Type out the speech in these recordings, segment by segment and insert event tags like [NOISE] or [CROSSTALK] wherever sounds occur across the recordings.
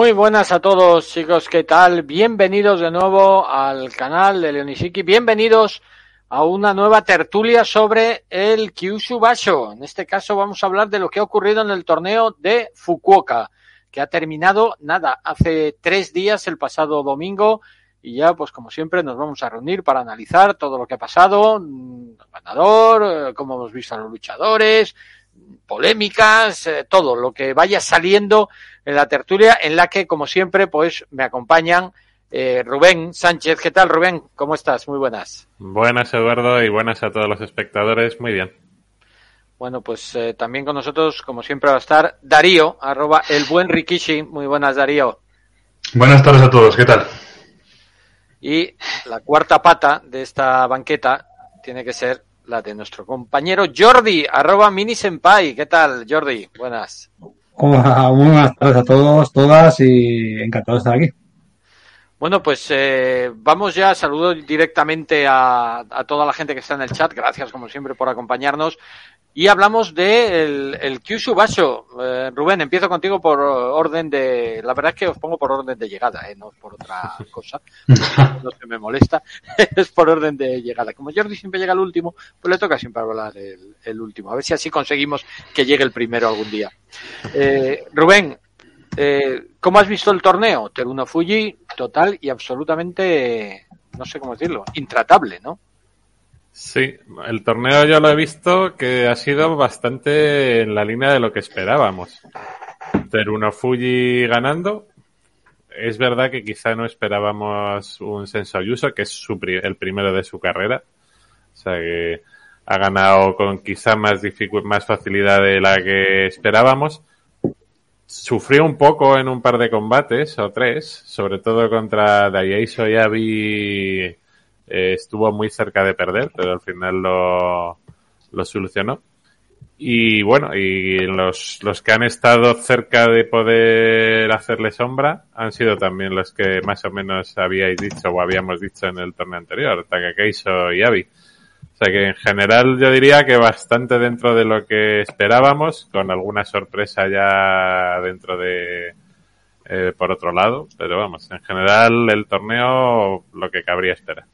Muy buenas a todos chicos, ¿qué tal? Bienvenidos de nuevo al canal de Leonishiki, bienvenidos a una nueva tertulia sobre el Kyushu Basho. En este caso vamos a hablar de lo que ha ocurrido en el torneo de Fukuoka, que ha terminado, nada, hace tres días, el pasado domingo, y ya, pues como siempre, nos vamos a reunir para analizar todo lo que ha pasado, el ganador, eh, cómo hemos visto a los luchadores, polémicas, eh, todo lo que vaya saliendo en la tertulia, en la que, como siempre, pues me acompañan eh, Rubén Sánchez. ¿Qué tal, Rubén? ¿Cómo estás? Muy buenas. Buenas, Eduardo, y buenas a todos los espectadores. Muy bien. Bueno, pues eh, también con nosotros, como siempre, va a estar Darío, arroba el buen Rikishi. Muy buenas, Darío. Buenas tardes a todos, ¿qué tal? Y la cuarta pata de esta banqueta tiene que ser la de nuestro compañero Jordi, arroba mini senpai. ¿Qué tal, Jordi? Buenas. Hola, buenas tardes a todos, todas y encantado de estar aquí. Bueno, pues eh, vamos ya, saludo directamente a, a, toda la gente que está en el chat, gracias como siempre por acompañarnos. Y hablamos de el, Kyushu Basho. Eh, Rubén, empiezo contigo por orden de. La verdad es que os pongo por orden de llegada, eh, no por otra [LAUGHS] cosa. no se me molesta. [LAUGHS] es por orden de llegada. Como Jordi siempre llega el último, pues le toca siempre hablar el, el último. A ver si así conseguimos que llegue el primero algún día. Eh, Rubén, eh, ¿cómo has visto el torneo? Teruno Fuji, total y absolutamente, no sé cómo decirlo, intratable, ¿no? Sí, el torneo yo lo he visto que ha sido bastante en la línea de lo que esperábamos. Teruno Fuji ganando. Es verdad que quizá no esperábamos un Senso Ayuso, que es su pri el primero de su carrera. O sea que ha ganado con quizá más, más facilidad de la que esperábamos. Sufrió un poco en un par de combates, o tres, sobre todo contra Daieiso y Abi eh, estuvo muy cerca de perder, pero al final lo, solucionó. Y bueno, y los, los que han estado cerca de poder hacerle sombra han sido también los que más o menos habíais dicho o habíamos dicho en el torneo anterior, Takakeiso y Abi. O sea que en general yo diría que bastante dentro de lo que esperábamos, con alguna sorpresa ya dentro de, eh, por otro lado, pero vamos, en general el torneo lo que cabría esperar.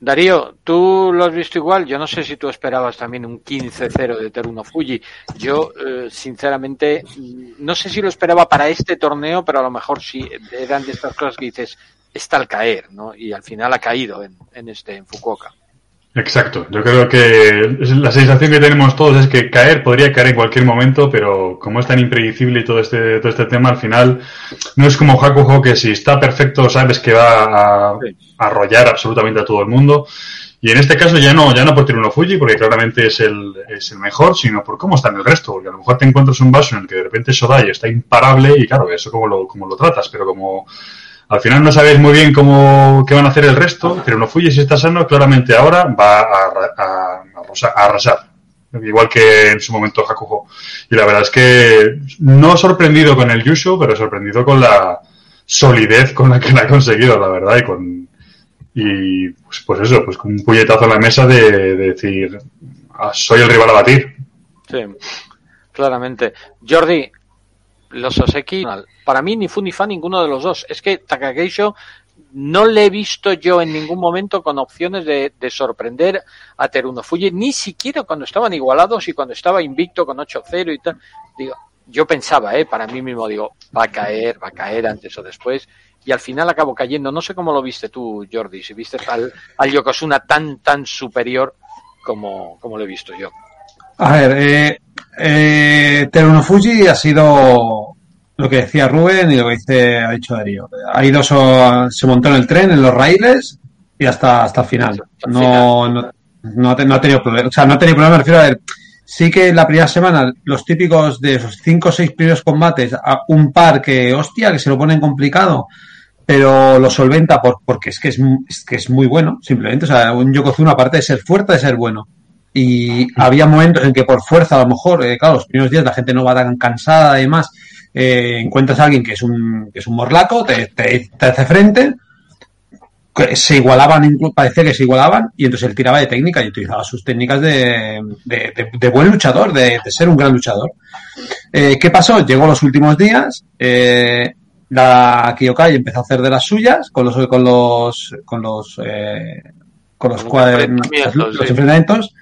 Darío, tú lo has visto igual. Yo no sé si tú esperabas también un 15-0 de Teruno Fuji. Yo, eh, sinceramente, no sé si lo esperaba para este torneo, pero a lo mejor sí eran de estas cosas que dices, está al caer, ¿no? Y al final ha caído en, en este, en Fukuoka. Exacto. Yo creo que la sensación que tenemos todos es que caer podría caer en cualquier momento, pero como es tan impredecible y todo este, todo este tema, al final no es como Hakuho que si está perfecto sabes que va a, a arrollar absolutamente a todo el mundo. Y en este caso ya no, ya no por Tiruno Fuji, porque claramente es el, es el mejor, sino por cómo está en el resto. Porque a lo mejor te encuentras un vaso en el que de repente Sodai está imparable y claro, eso como lo, como lo tratas, pero como al final no sabéis muy bien cómo qué van a hacer el resto, pero no Fuji si está sano, claramente ahora va a, a, arrasar. Igual que en su momento Hakuho. Y la verdad es que no sorprendido con el Yusho, pero sorprendido con la solidez con la que la ha conseguido, la verdad, y con y pues, pues eso, pues con un puñetazo en la mesa de, de decir soy el rival a batir. Sí, claramente. Jordi, los Oseki, para mí ni fu ni fa ninguno de los dos. Es que Takageisho no le he visto yo en ningún momento con opciones de, de sorprender a Teruno Fuji, ni siquiera cuando estaban igualados y cuando estaba invicto con 8-0 y tal. Digo, yo pensaba, eh, para mí mismo, digo, va a caer, va a caer antes o después. Y al final acabo cayendo. No sé cómo lo viste tú, Jordi, si viste al, al Yokozuna tan, tan superior como, como lo he visto yo. A ver, eh, eh, Teruno Fuji ha sido lo que decía Rubén y lo que dice, ha dicho Darío. Ha ido, so, se montó en el tren, en los raíles y hasta, hasta el final. No, no, no, ha, no, ha tenido problema. O sea, no ha tenido problema, me refiero a ver. Sí que la primera semana, los típicos de esos cinco o seis primeros combates, a un par que, hostia, que se lo ponen complicado, pero lo solventa por, porque es que es, es que es muy bueno, simplemente. O sea, un Yokozuna, aparte de ser fuerte, de ser bueno y había momentos en que por fuerza a lo mejor, eh, claro, los primeros días la gente no va tan cansada y demás, eh, encuentras a alguien que es un, que es un morlaco, te, te, te, hace frente, que se igualaban, parece que se igualaban, y entonces él tiraba de técnica y utilizaba sus técnicas de, de, de- de buen luchador, de, de ser un gran luchador. Eh, ¿Qué pasó? Llegó los últimos días, eh, la Kyokai empezó a hacer de las suyas con los con los con los eh, con los, Con los los enfrentamientos.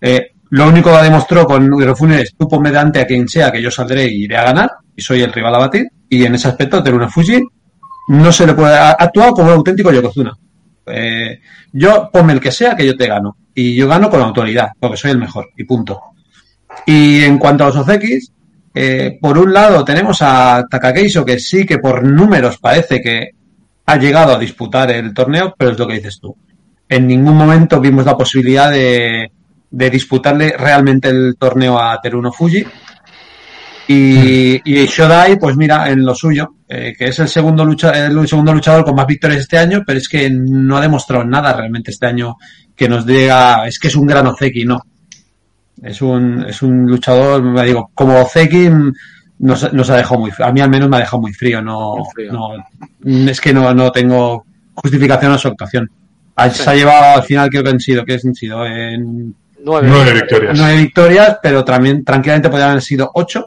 Eh, lo único que demostró con Hirofune es tú ponme delante a quien sea que yo saldré y iré a ganar y soy el rival a batir y en ese aspecto Teruna Fuji no se le puede ha actuado como un auténtico Yokozuna. Eh, yo ponme el que sea que yo te gano y yo gano con autoridad porque soy el mejor y punto. Y en cuanto a los Ozekis, eh, por un lado tenemos a Takakeiso que sí que por números parece que ha llegado a disputar el torneo, pero es lo que dices tú. En ningún momento vimos la posibilidad de, de disputarle realmente el torneo a Teruno Fuji. Y, y Shodai, pues mira, en lo suyo, eh, que es el segundo, lucha, el segundo luchador con más victorias este año, pero es que no ha demostrado nada realmente este año que nos diga, es que es un gran Ozeki, no. Es un, es un luchador, me digo, como Ozeki mm, nos, nos ha dejado muy, a mí al menos me ha dejado muy frío, no, Muy frío. no es que no, no tengo justificación a su actuación. Ha- Se ha llevado al final, creo que han sido, que han sido en Nueve. Nueve victorias. nueve victorias, pero también tranquilamente podrían haber sido ocho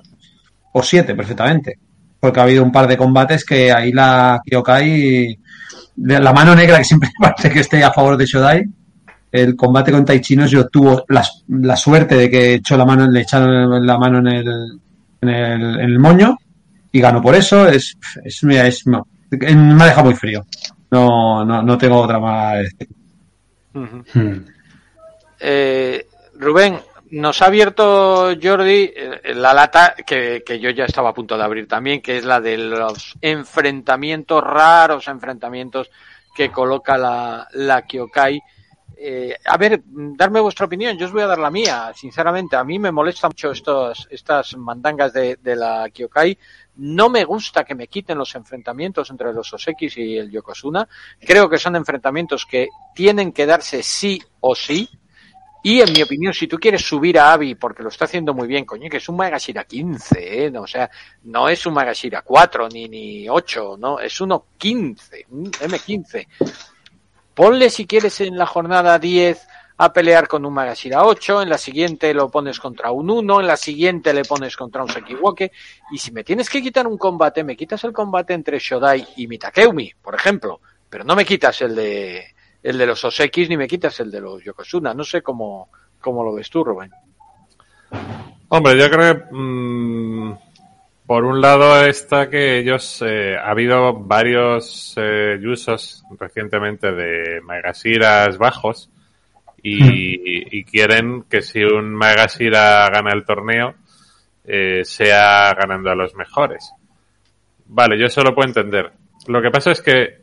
o siete perfectamente. Porque ha habido un par de combates que ahí la Kyokai, la mano negra que siempre [LAUGHS] parece que esté a favor de Shodai, el combate con Taichinos yo tuvo la, la suerte de que echó la mano, le echaron la mano en el, en el, en el moño y ganó por eso. Es, es, mira, es- no, me ha dejado muy frío. No, no, no tengo otra más. Hmm. Eh, Rubén, nos ha abierto Jordi eh, la lata que, yo ya estaba a punto de abrir también, que es la de los enfrentamientos raros, enfrentamientos que coloca la, la Kyokai. Eh, a ver, darme vuestra opinión, yo os voy a dar la mía, sinceramente, a mí me molesta mucho estos, estas mandangas de, de la Kyokai, no me gusta que me quiten los enfrentamientos entre los Osekis y el Yokozuna, creo que son enfrentamientos que tienen que darse sí o sí, y en mi opinión, si tú quieres subir a Avi, porque lo está haciendo muy bien, coño, que es un Magashira 15, ¿eh? No, o sea, no es un Magashira 4 ni, ni 8, no, es uno 15, un M15. Ponle si quieres en la jornada 10 a pelear con un Magashira 8, en la siguiente lo pones contra un 1, en la siguiente le pones contra un Sekiwoke, y si me tienes que quitar un combate, me quitas el combate entre Shodai y Mitakeumi, por ejemplo, pero no me quitas el de el de los Osekis ni me quitas el de los Yokozuna. No sé cómo, cómo lo ves tú, Rubén. Hombre, yo creo que mm, por un lado está que ellos eh, ha habido varios eh, usos recientemente de Magashiras bajos y, y quieren que si un Magashira gana el torneo eh, sea ganando a los mejores. Vale, yo eso lo puedo entender. Lo que pasa es que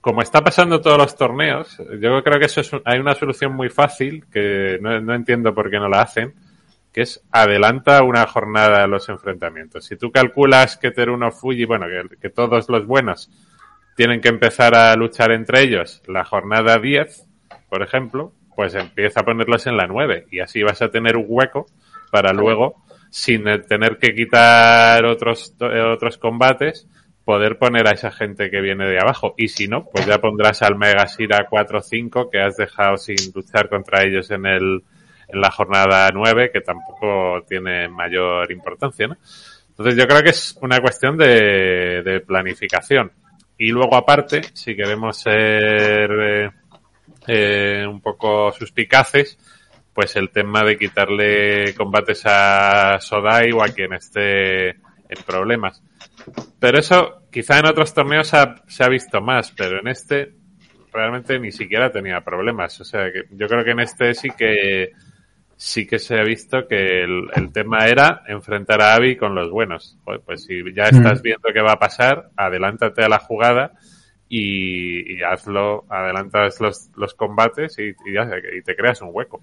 como está pasando todos los torneos, yo creo que eso es un- hay una solución muy fácil que no, no entiendo por qué no la hacen, que es adelanta una jornada a los enfrentamientos. Si tú calculas que Teruno Fuji, bueno, que, que todos los buenos tienen que empezar a luchar entre ellos la jornada 10, por ejemplo, pues empieza a ponerlos en la 9 y así vas a tener un hueco para luego, sin tener que quitar otros, otros combates, poder poner a esa gente que viene de abajo. Y si no, pues ya pondrás al Megashira 4 o 5 que has dejado sin luchar contra ellos en el, en la jornada 9, que tampoco tiene mayor importancia, ¿no? Entonces yo creo que es una cuestión de, de planificación. Y luego aparte, si queremos ser eh, eh, un poco suspicaces, pues el tema de quitarle combates a Sodai o a quien esté en problemas. Pero eso quizá en otros torneos ha- se ha visto más, pero en este realmente ni siquiera tenía problemas. O sea que yo creo que en este sí que sí que se ha visto que el, el tema era enfrentar a Abby con los buenos. Joder, pues si ya estás viendo qué va a pasar, adelántate a la jugada y, y hazlo, adelantas los, los combates y, y ya, y te creas un hueco.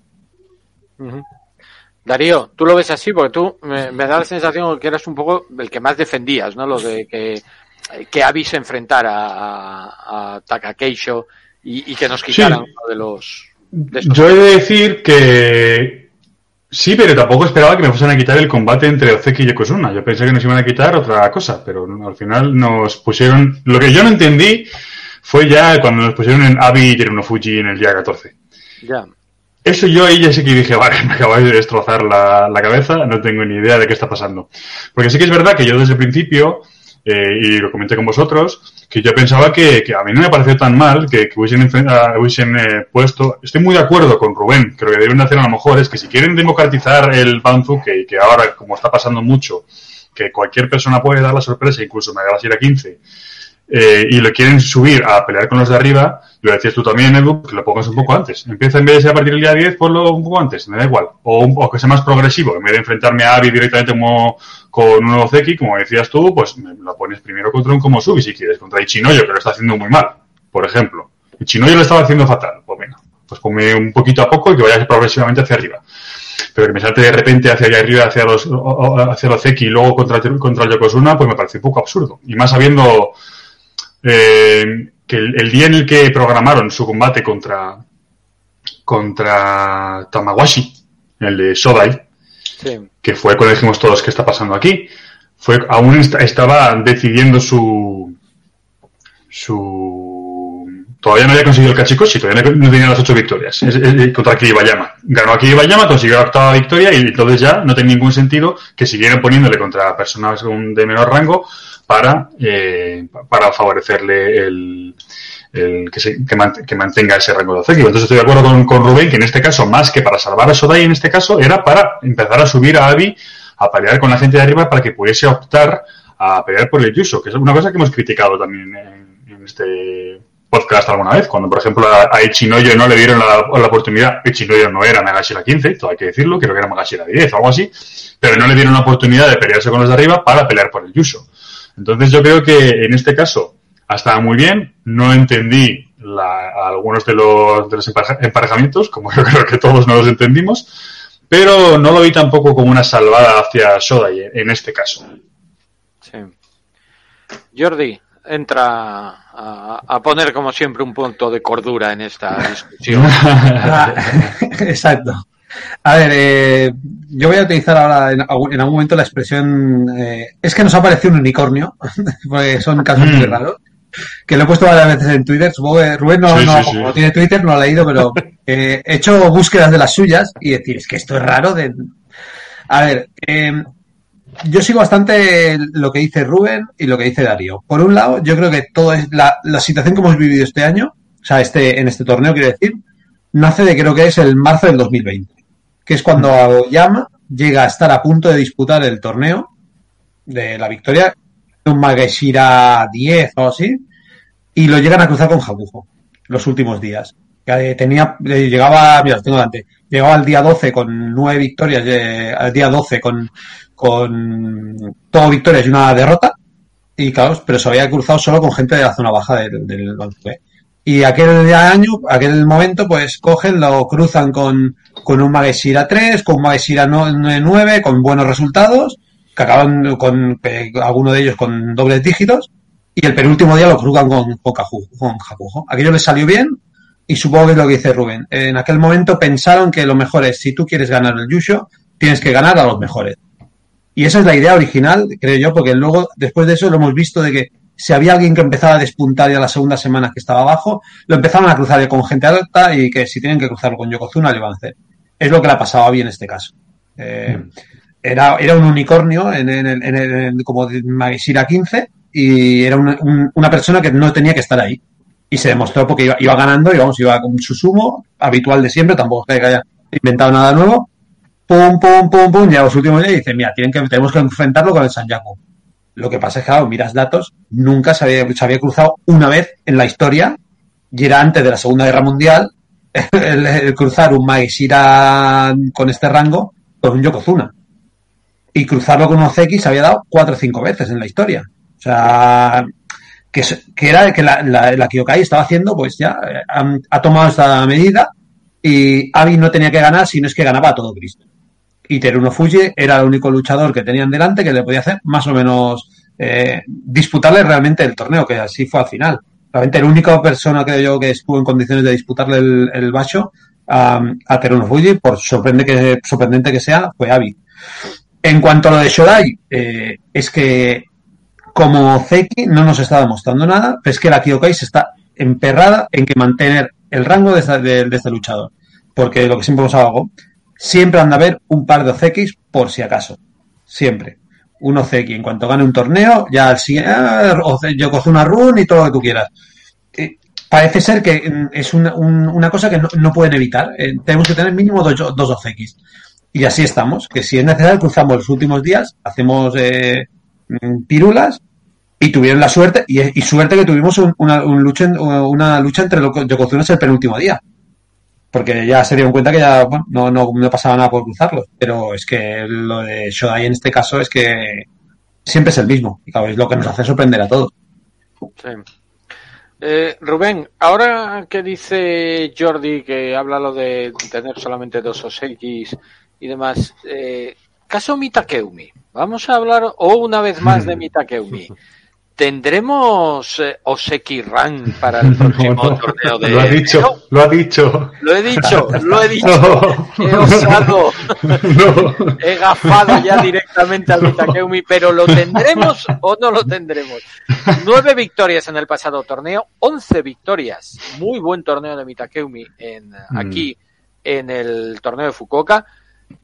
Darío, tú lo ves así porque tú me, me da la sensación que eras un poco el que más defendías, ¿no? Lo de que, que se enfrentara a, a Takakeisho y, y que nos quitaran Sí. uno de los... de. Yo he de decir que sí, pero tampoco esperaba que me fuesen a quitar el combate entre Ozeki y Yokozuna. Yo pensé que nos iban a quitar otra cosa, pero al final nos pusieron... Lo que yo no entendí fue ya cuando nos pusieron en Abi y Fuji en el día 14. Ya. Eso yo ahí ya sé que dije, vale, [LAUGHS] me acabáis de destrozar la, la cabeza, no tengo ni idea de qué está pasando. Porque sí que es verdad que yo desde el principio, eh, y lo comenté con vosotros, que yo pensaba que, a mí no me pareció tan mal que, que hubiesen, ah, hubiesen eh, puesto. Estoy muy de acuerdo con Rubén, creo que deben de hacer a lo mejor es que si quieren democratizar el Banzu, que, ahora, como está pasando mucho, que cualquier persona puede dar la sorpresa, incluso me la 15, eh, y lo quieren subir a pelear con los de arriba, lo decías tú también, Edu, que lo pongas un poco antes. Empieza en vez de ser a partir del día 10, ponlo un poco antes, me da igual. O, o que sea más progresivo, en vez de enfrentarme a Abby directamente como con un nuevo Zeki, como decías tú, pues lo pones primero contra un como Subi si quieres, contra Ichinoyo, que lo está haciendo muy mal, por ejemplo. Ichinoyo lo estaba haciendo fatal, pues venga, pues ponme un poquito a poco y que vayas progresivamente hacia arriba. Pero que me salte de repente hacia allá arriba, hacia los, hacia los Zeki y luego contra, contra el Yokozuna, pues me parece un poco absurdo. Y más sabiendo eh, que el, el día en el que programaron su combate contra contra Tamawashi, el de Sodai, Sí. que fue cuando dijimos todos qué está pasando aquí, fue aún est- estaba decidiendo su su todavía no había conseguido el Kachikoshi, todavía no tenía las ocho victorias es- es- contra Kiribayama. Ganó a Kiribayama, consiguió la octava victoria y entonces ya no tenía ningún sentido que siguieran poniéndole contra personas de menor rango para, eh, para favorecerle el, el que, se- que, mant- que mantenga ese rango de objetivo. Entonces estoy de acuerdo con, con Rubén que en este caso, más que para salvar a Sodai, en este caso era para empezar a subir a Abby a pelear con la gente de arriba para que pudiese optar a pelear por el Yuso, que es una cosa que hemos criticado también en, en este podcast alguna vez, cuando por ejemplo a, Ichinoyo no le dieron la, la oportunidad, Ichinoyo no era Nagashira 15, todo hay que decirlo, creo que era Nagashira 10 o algo así, pero no le dieron la oportunidad de pelearse con los de arriba para pelear por el Yuso. Entonces yo creo que en este caso ha muy bien, no entendí la- algunos de los, de los empareja- emparejamientos, como yo [LAUGHS] creo que todos no los entendimos, pero no lo vi tampoco como una salvada hacia Shodai en, en este caso. Jordi, entra a, a poner como siempre un punto de cordura en esta [LAUGHS] discusión. [LAUGHS] Exacto. A ver, eh, yo voy a utilizar ahora en, algún- en algún momento la expresión. eh, es que nos ha parecido un unicornio, [LAUGHS] porque son casos muy Mm. raros. Que lo he puesto varias veces en Twitter. Supongo que Rubén no, Sí, no, sí, sí. como no tiene Twitter, no lo ha leído, pero eh, he hecho búsquedas de las suyas y decir, es que esto es raro. De... A ver, eh, yo sigo bastante lo que dice Rubén y lo que dice Darío. Por un lado, yo creo que todo es la, la situación que hemos vivido este año, o sea, este, en este torneo, quiero decir, nace de creo que es el marzo del 2020, que es cuando Aoyama llega a estar a punto de disputar el torneo de la victoria, un Mageshira 10 o así, y lo llegan a cruzar con Hakujo los últimos días. Eh, tenía, eh, llegaba, mira, tengo delante, llegaba al día 12 con nueve victorias, eh, al día 12 con, con todo victorias y una derrota, y claro, pero se había cruzado solo con gente de la zona baja del, del Banzué. Y aquel año, aquel momento, pues cogen, lo cruzan con, con un Mageshira 3, con un Mageshira 9, con buenos resultados, que acaban con eh, alguno de ellos con dobles dígitos, y el penúltimo día lo cruzan con, con, con Hakujo. Aquello les salió bien, y supongo que es lo que dice Rubén. En aquel momento pensaron que lo mejor es, si tú quieres ganar el Yusho, tienes que ganar a los mejores. Y esa es la idea original, creo yo, porque luego, después de eso, lo hemos visto de que si había alguien que empezaba a despuntar ya la segunda semana que estaba abajo, lo empezaban a cruzar con gente alta y que si tienen que cruzarlo con Yokozuna, lo iban a hacer. Es lo que le ha pasado a bien en este caso. Eh, era, era un unicornio en, en, el- en como de Mageshira 15 y era una, un- una persona que no tenía que estar ahí. Y se demostró porque iba, iba ganando y vamos, iba con su sumo habitual de siempre, tampoco es que haya inventado nada nuevo. Pum, pum, pum, pum, llega los últimos días y dice, mira, tienen que, tenemos que enfrentarlo con el Sanyaku. Lo que pasa es que, claro, miras datos, nunca se había, se había cruzado una vez en la historia, y era antes de la Segunda Guerra Mundial, [LAUGHS] el, cruzar un Maeshira con este rango con un Yokozuna. Y cruzarlo con un Ozeki se había dado cuatro o cinco veces en la historia. O sea, que, que era que la, la, la estaba haciendo, pues ya eh, ha, ha tomado esta medida y Abi no tenía que ganar, sino es que ganaba a todo Cristo. Y Teruno Fuji era el único luchador que tenían delante que le podía hacer más o menos eh, disputarle realmente el torneo, que así fue al final. Realmente la única persona, creo yo, que estuvo en condiciones de disputarle el, el Basho a, Teruno Fuji, por sorprende que, sorprendente que sea, fue Abi. En cuanto a lo de Shodai, eh, es que como Zeki no nos está demostrando nada, pero es que la Kyokai está emperrada en que mantener el rango de, esta- de este luchador. Porque lo que siempre os hago, siempre anda a haber un par de OCX por si acaso. Siempre. Un OCX. En cuanto gane un torneo, ya al siguiente, ah, yo cojo una run y todo lo que tú quieras. Eh, parece ser que mm, es una, un- una cosa que no, no pueden evitar. Eh, tenemos que tener mínimo dos, dos. Y así estamos. Que si es necesario, cruzamos los últimos días, hacemos eh, mm, pirulas y tuvieron la suerte, y, suerte que tuvimos un- una, un lucha, una lucha entre los Yokozunas el penúltimo día. Porque ya se dieron cuenta que ya bueno, no, no, no pasaba nada por cruzarlos. Pero es que lo de Shodai en este caso es que siempre es el mismo. Y claro, es lo que nos hace sorprender a todos. Sí. Eh, Rubén, ahora que dice Jordi que habla lo de tener solamente dos Osekis y demás, eh, caso Mitakeumi, vamos a hablar o una vez más de Mitakeumi. [LAUGHS] ¿Tendremos eh, Oseki Run para el [LAUGHS] próximo No, no. torneo de Lo ha dicho, lo ha dicho. Lo he dicho, lo he dicho. [LAUGHS] No. He osado. [LAUGHS] No. He gafado ya directamente al Mitakeumi, pero ¿lo tendremos o no lo tendremos? Nueve victorias en el pasado torneo, once victorias. Muy buen torneo de Mitakeumi en, aquí en el torneo de Fukuoka.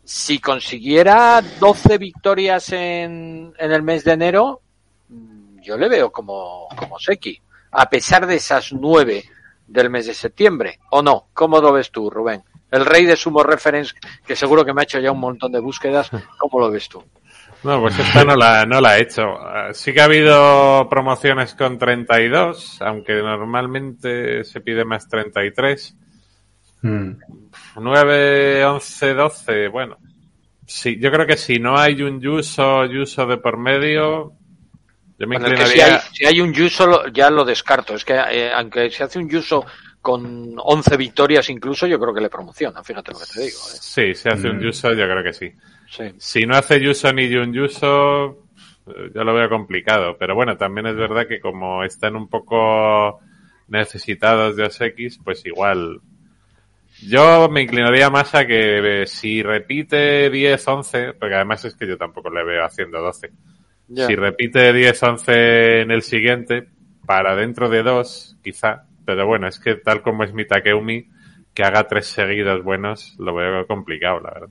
Si consiguiera 12 victorias en, en el mes de enero, mm, yo le veo como, como Seki, a pesar de esas nueve del mes de septiembre, ¿o no? ¿Cómo lo ves tú, Rubén? El rey de Sumo Reference, que seguro que me ha hecho ya un montón de búsquedas, ¿cómo lo ves tú? No, pues esta no la, no la he hecho. Eh, Sí que ha habido promociones con 32, aunque normalmente se pide más 33. Mm. 9, 11, 12, bueno. Sí, yo creo que si no hay un Yuso, Yuso de por medio, yo me Bueno, es que si, hay, inclinaría... si hay un Yuso, lo- ya lo descarto. Es que eh, aunque se hace un Yuso con 11 victorias incluso, yo creo que le promociona, fíjate lo que te digo. ¿eh? Sí, si hace un Mm. Yuso, yo creo que sí. Sí. Si no hace Yuso ni Jun Yuso, yo lo veo complicado. Pero bueno, también es verdad que como están un poco necesitados de OSX, pues igual. Yo me inclinaría más a que eh, si repite 10, 11, porque además es que yo tampoco le veo haciendo 12. Si repite 10, 11 en el siguiente, para dentro de dos, quizá. Pero bueno, es que tal como es mi Takeumi, que haga tres seguidos buenos, lo veo complicado, la verdad.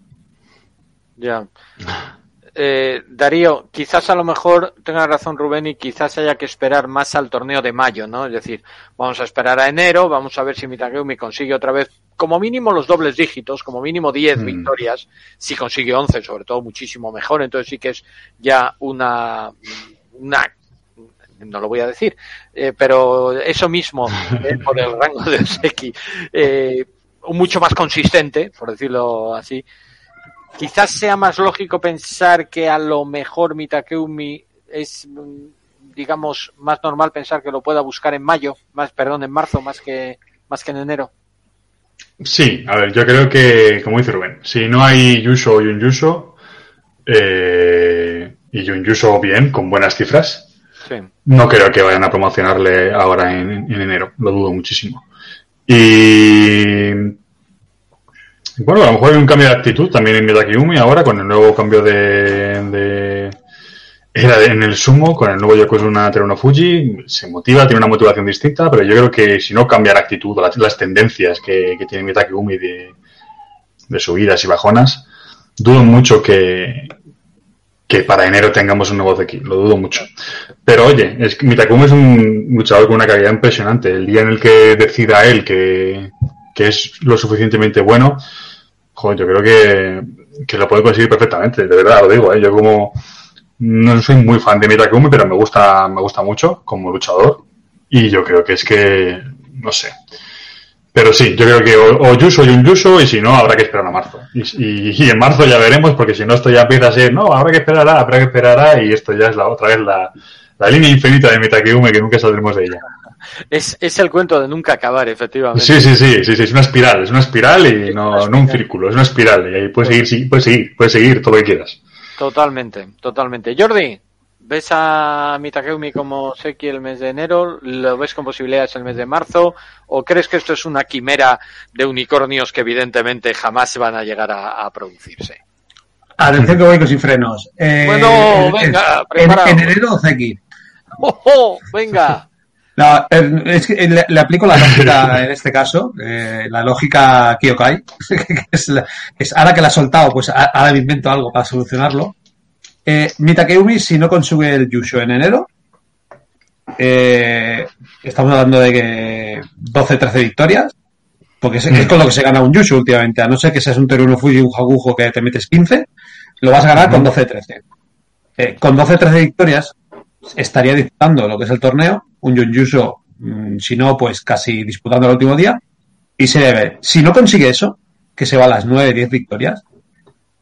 Ya. [LAUGHS] Eh, Darío, quizás a lo mejor tenga razón Rubén y quizás haya que esperar más al torneo de mayo, ¿no? Es decir, vamos a esperar a enero, vamos a ver si Mitakeumi consigue otra vez como mínimo los dobles dígitos, como mínimo 10 Mm. victorias, si consigue 11, sobre todo muchísimo mejor, entonces sí que es ya una, una no lo voy a decir, eh, pero eso mismo, eh, [LAUGHS] por el rango de Seki, eh, mucho más consistente, por decirlo así, quizás sea más lógico pensar que a lo mejor Mitakeumi es, digamos, más normal pensar que lo pueda buscar en mayo, más, perdón, en marzo, más que, más que en enero. Sí, a ver, yo creo que, como dice Rubén, si no hay Yuso y un Yuso, eh, y un Yuso bien, con buenas cifras, Sí. no creo que vayan a promocionarle ahora en, en enero, lo dudo muchísimo. Y bueno, a lo mejor hay un cambio de actitud también en Mitakeumi ahora con el nuevo cambio de, de era en el sumo con el nuevo Yokozuna Teruno Fuji se motiva, tiene una motivación distinta, pero yo creo que si no cambia la actitud, las, las tendencias que, que tiene Mitakeumi de, de subidas y bajonas, dudo mucho que, que para enero tengamos un nuevo aquí, lo dudo mucho. Pero oye, es que es un luchador con una calidad impresionante. El día en el que decida él que, que es lo suficientemente bueno, joder, yo creo que, que lo puede conseguir perfectamente, de verdad lo digo, ¿eh? yo como no soy muy fan de Mitakeumi, pero me gusta, me gusta mucho como luchador y yo creo que es que, no sé. Pero sí, yo creo que o, o Yuso y un Yuso y si no habrá que esperar a marzo. Y, y- y en marzo ya veremos porque si no esto ya empieza a ser, no, habrá que esperar, a- habrá que esperar a", y esto ya es la otra vez la, la línea infinita de Mitakeumi que nunca saldremos de ella. Es, es el cuento de nunca acabar, efectivamente. Sí, sí, sí, sí, sí, es una espiral, es una espiral y no, no un círculo, es una espiral y ahí puedes seguir, sí, puedes seguir, puedes seguir todo lo que quieras. Totalmente, totalmente. Jordi, ¿ves a Mitakeumi como Seki el mes de enero? ¿Lo ves con posibilidades el mes de marzo? ¿O crees que esto es una quimera de unicornios que evidentemente jamás van a llegar a, a producirse? Atención que voy con sin frenos. Eh, Bueno, en- venga, en, en enero Zeki. [LAUGHS] ¡Oh, oh! Venga, No, es que le, le aplico la lógica en este caso, eh, la lógica Kyokai, [LAUGHS] que es, la- es ahora que la ha soltado, pues ahora me invento algo para solucionarlo. Eh, Mitakeumi, si no consigue el Yusho en enero, eh, estamos hablando de que 12-13 victorias, porque es, es con lo que se gana un Yusho últimamente, a no ser que seas un Teruno Fuji, un Hagujo que te metes 15, lo vas a ganar con 12-13. Eh, con 12-13 victorias, estaría disputando lo que es el torneo, un Yuso, mm, si no, pues casi disputando el último día, y se debe. Si no consigue eso, que se va a las 9-10 victorias,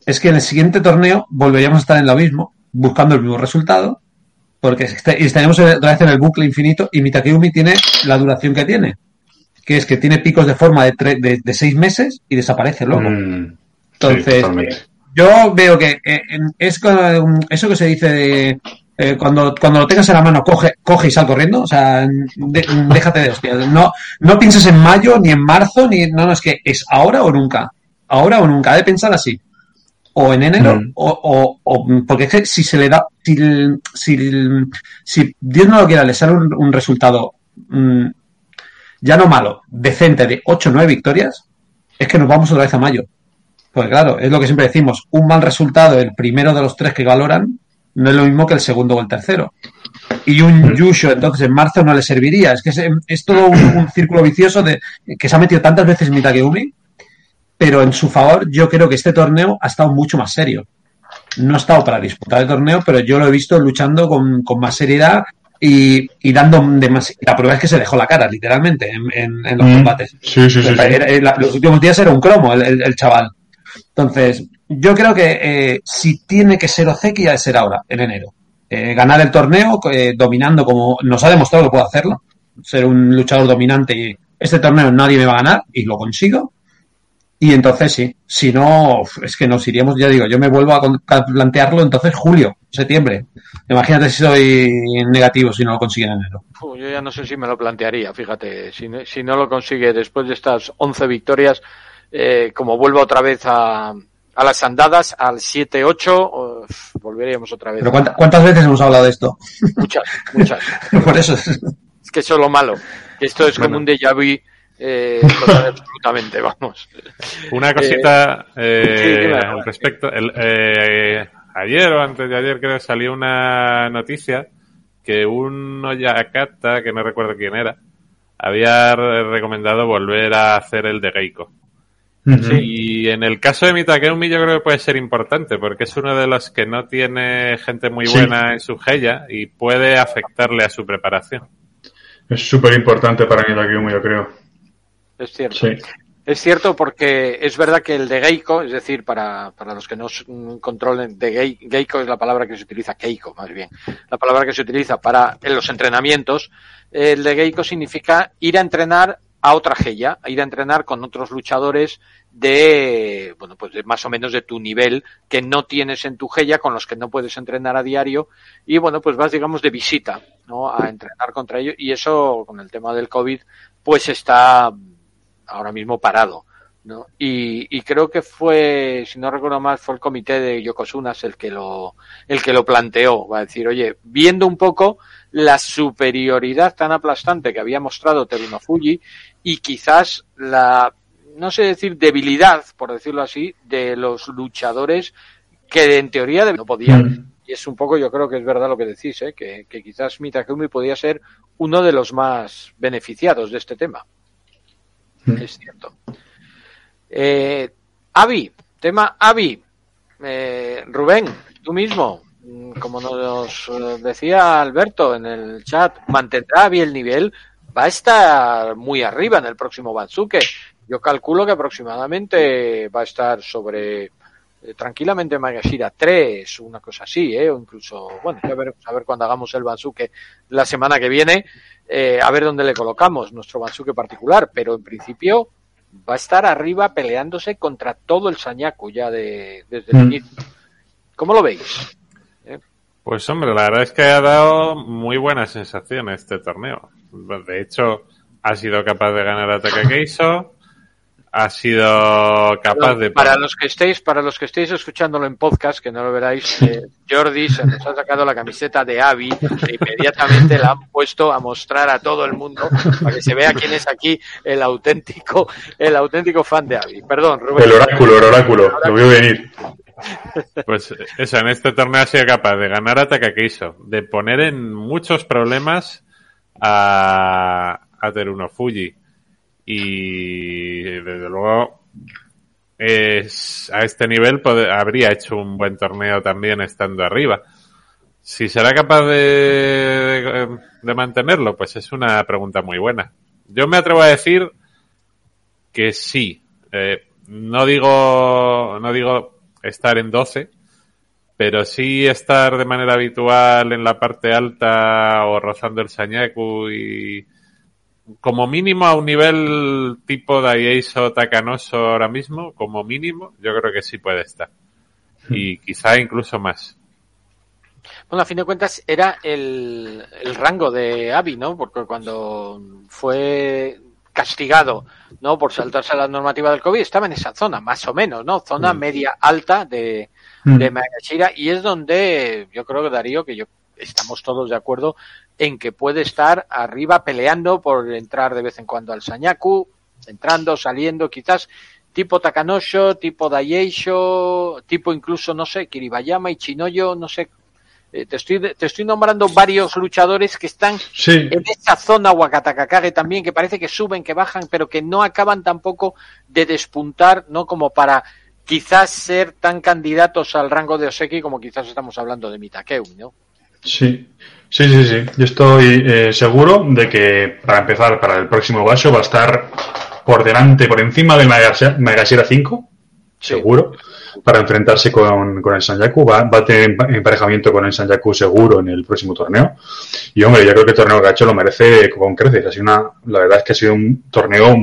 es que en el siguiente torneo volveríamos a estar en lo mismo, buscando el mismo resultado, porque est- y estaríamos otra vez en el bucle infinito, y Mitakeumi tiene la duración que tiene, que es que tiene picos de forma de, tre- de, de seis meses y desaparece luego. Mm, Entonces, sí, yo veo que eh, es eso que se dice de eh, cuando, cuando lo tengas en la mano, coge, coge y sal corriendo. O sea, de- déjate de hostias. No, no pienses en mayo, ni en marzo, ni. No, no, es que es ahora o nunca. Ahora o nunca. Hay de pensar así. O en enero, Mm. o, o, o- Porque es que si se le da. Si, si, si Dios no lo quiera, le sale un, un resultado. mm, ya no malo, decente de 8 o 9 victorias, es que nos vamos otra vez a mayo. Pues claro, es lo que siempre decimos, un mal resultado, el primero de los tres que valoran, no es lo mismo que el segundo o el tercero. Y un Yusho, entonces en marzo no le serviría. Es que es, es todo un, un círculo vicioso de que se ha metido tantas veces Mitakeumi, pero en su favor yo creo que este torneo ha estado mucho más serio. No ha estado para disputar el torneo, pero yo lo he visto luchando con, con más seriedad y, y dando demasiado. La prueba es que se dejó la cara, literalmente, en, en- en los Mm, combates. Sí, sí, sí. sí. Era- era- los últimos días era un cromo el, el- el chaval. Entonces, yo creo que eh, si tiene que ser Ozeki, ha de ser ahora, en enero. Eh, ganar el torneo eh, dominando como nos ha demostrado que puede hacerlo. Ser un luchador dominante y este torneo nadie me va a ganar y lo consigo. Y entonces sí, si no, es que nos iríamos, ya digo, yo me vuelvo a, plantearlo entonces julio, septiembre. Imagínate si soy negativo si no lo consigue en enero. Yo ya no sé si me lo plantearía, fíjate, si no, si no lo consigue después de estas 11 victorias, eh, como vuelva otra vez a, a las andadas, al 7-8, uf, volveríamos otra vez. Pero ¿cuánta- ¿cuántas veces hemos hablado de esto? Muchas, muchas. [LAUGHS] Por eso. Es que eso es lo malo. que Esto es como un déjà vu eh, absolutamente, vamos. Una cosita eh, sí, dime, al respecto. El, eh, ayer o antes de ayer creo que salió una noticia que un Oyakata, que no recuerdo quién era, había re- recomendado volver a hacer el de Y en el caso de Mitakeumi yo creo que puede ser importante porque es uno de los que no tiene gente muy Sí. buena en su Heya y puede afectarle a su preparación. Es súper importante para mí Takeyumi, yo creo. Es cierto. Sí. Es cierto porque es verdad que el de Geiko, es decir, para, para los que no controlen, de Gei- Geiko es la palabra que se utiliza, Keiko más bien, la palabra que se utiliza para en los entrenamientos, el de Geiko significa ir a entrenar a otra Geya, a ir a entrenar con otros luchadores de, bueno, pues de más o menos de tu nivel que no tienes en tu Geya, con los que no puedes entrenar a diario, y bueno, pues vas, digamos, de visita, ¿no? A entrenar contra ellos, y eso, con el tema del COVID, pues está ahora mismo parado. ¿no? Y, y creo que fue, si no recuerdo mal, fue el comité de Yokosunas el que lo, el que lo planteó. Va a decir, oye, viendo un poco la superioridad tan aplastante que había mostrado Teruno Fuji y quizás la, no sé decir debilidad, por decirlo así, de los luchadores que en teoría no podían. Mm. Y es un poco, yo creo que es verdad lo que decís, ¿eh? que, que quizás Mitakumi podía ser uno de los más beneficiados de este tema. Mm. Es cierto. Eh, Avi, tema Avi. Eh, Rubén, tú mismo, como nos eh, decía Alberto en el chat, mantendrá Avi el nivel, va a estar muy arriba en el próximo Bansuke. Yo calculo que aproximadamente va a estar sobre eh, tranquilamente Magashira 3, una cosa así, ¿eh? o incluso, bueno, ya veremos a ver cuando hagamos el Bansuke la semana que viene, eh, a ver dónde le colocamos nuestro Bansuke particular, pero en principio va a estar arriba peleándose contra todo el Sañaku ya de, desde el Mm. inicio. ¿Cómo lo veis? Pues hombre, la verdad es que ha dado muy buenas sensaciones este torneo. De hecho, ha sido capaz de ganar a Takakeiso, ha sido capaz de para los que estéis para los que estéis escuchándolo en podcast que no lo veráis eh, Jordi se nos ha sacado la camiseta de Avi e inmediatamente la han puesto a mostrar a todo el mundo para que se vea quién es aquí el auténtico el auténtico fan de Avi. Perdón Rubén. El oráculo el oráculo lo veo venir pues eso en este torneo ha sido capaz de ganar a Takakeiso de poner en muchos problemas a a Teruno Fuji y desde luego es, a este nivel habría hecho un buen torneo también estando arriba. Si será capaz de, de, mantenerlo, pues es una pregunta muy buena. Yo me atrevo a decir que sí. Eh, no digo, no digo estar en 12, pero sí estar de manera habitual en la parte alta o rozando el Sanyaku y, como mínimo a un nivel tipo Daieso Takanoso ahora mismo, como mínimo, yo creo que sí puede estar. Hmm. Y quizá incluso más. Bueno, a fin de cuentas era el, el rango de Avi, ¿no? Porque cuando fue castigado, ¿no? Por saltarse a la normativa del COVID, estaba en esa zona, más o menos, ¿no? Zona hmm. media alta de, hmm. de Magashira y es donde yo creo que Darío, que yo estamos todos de acuerdo, en que puede estar arriba peleando por entrar de vez en cuando al Sanyaku, entrando, saliendo, quizás tipo Takanosho, tipo Daieisho, tipo incluso, no sé, Kiribayama y Chinoyo, no sé. Eh, te, estoy, te estoy nombrando varios luchadores que están en esa zona Wakatakakage también, que parece que suben, que bajan, pero que no acaban tampoco de despuntar, ¿no? Como para quizás ser tan candidatos al rango de Oseki como quizás estamos hablando de Mitakeu, ¿no? Sí, sí, sí, sí. Yo estoy eh, seguro de que para empezar, para el próximo Basho va a estar por delante, por encima del Magashira 5, seguro, para enfrentarse con, con el Sanyaku. Va, va, a tener emparejamiento con el Sanyaku seguro en el próximo torneo. Y hombre, yo creo que el torneo Gacho lo merece con creces. Ha sido una, la verdad es que ha sido un torneo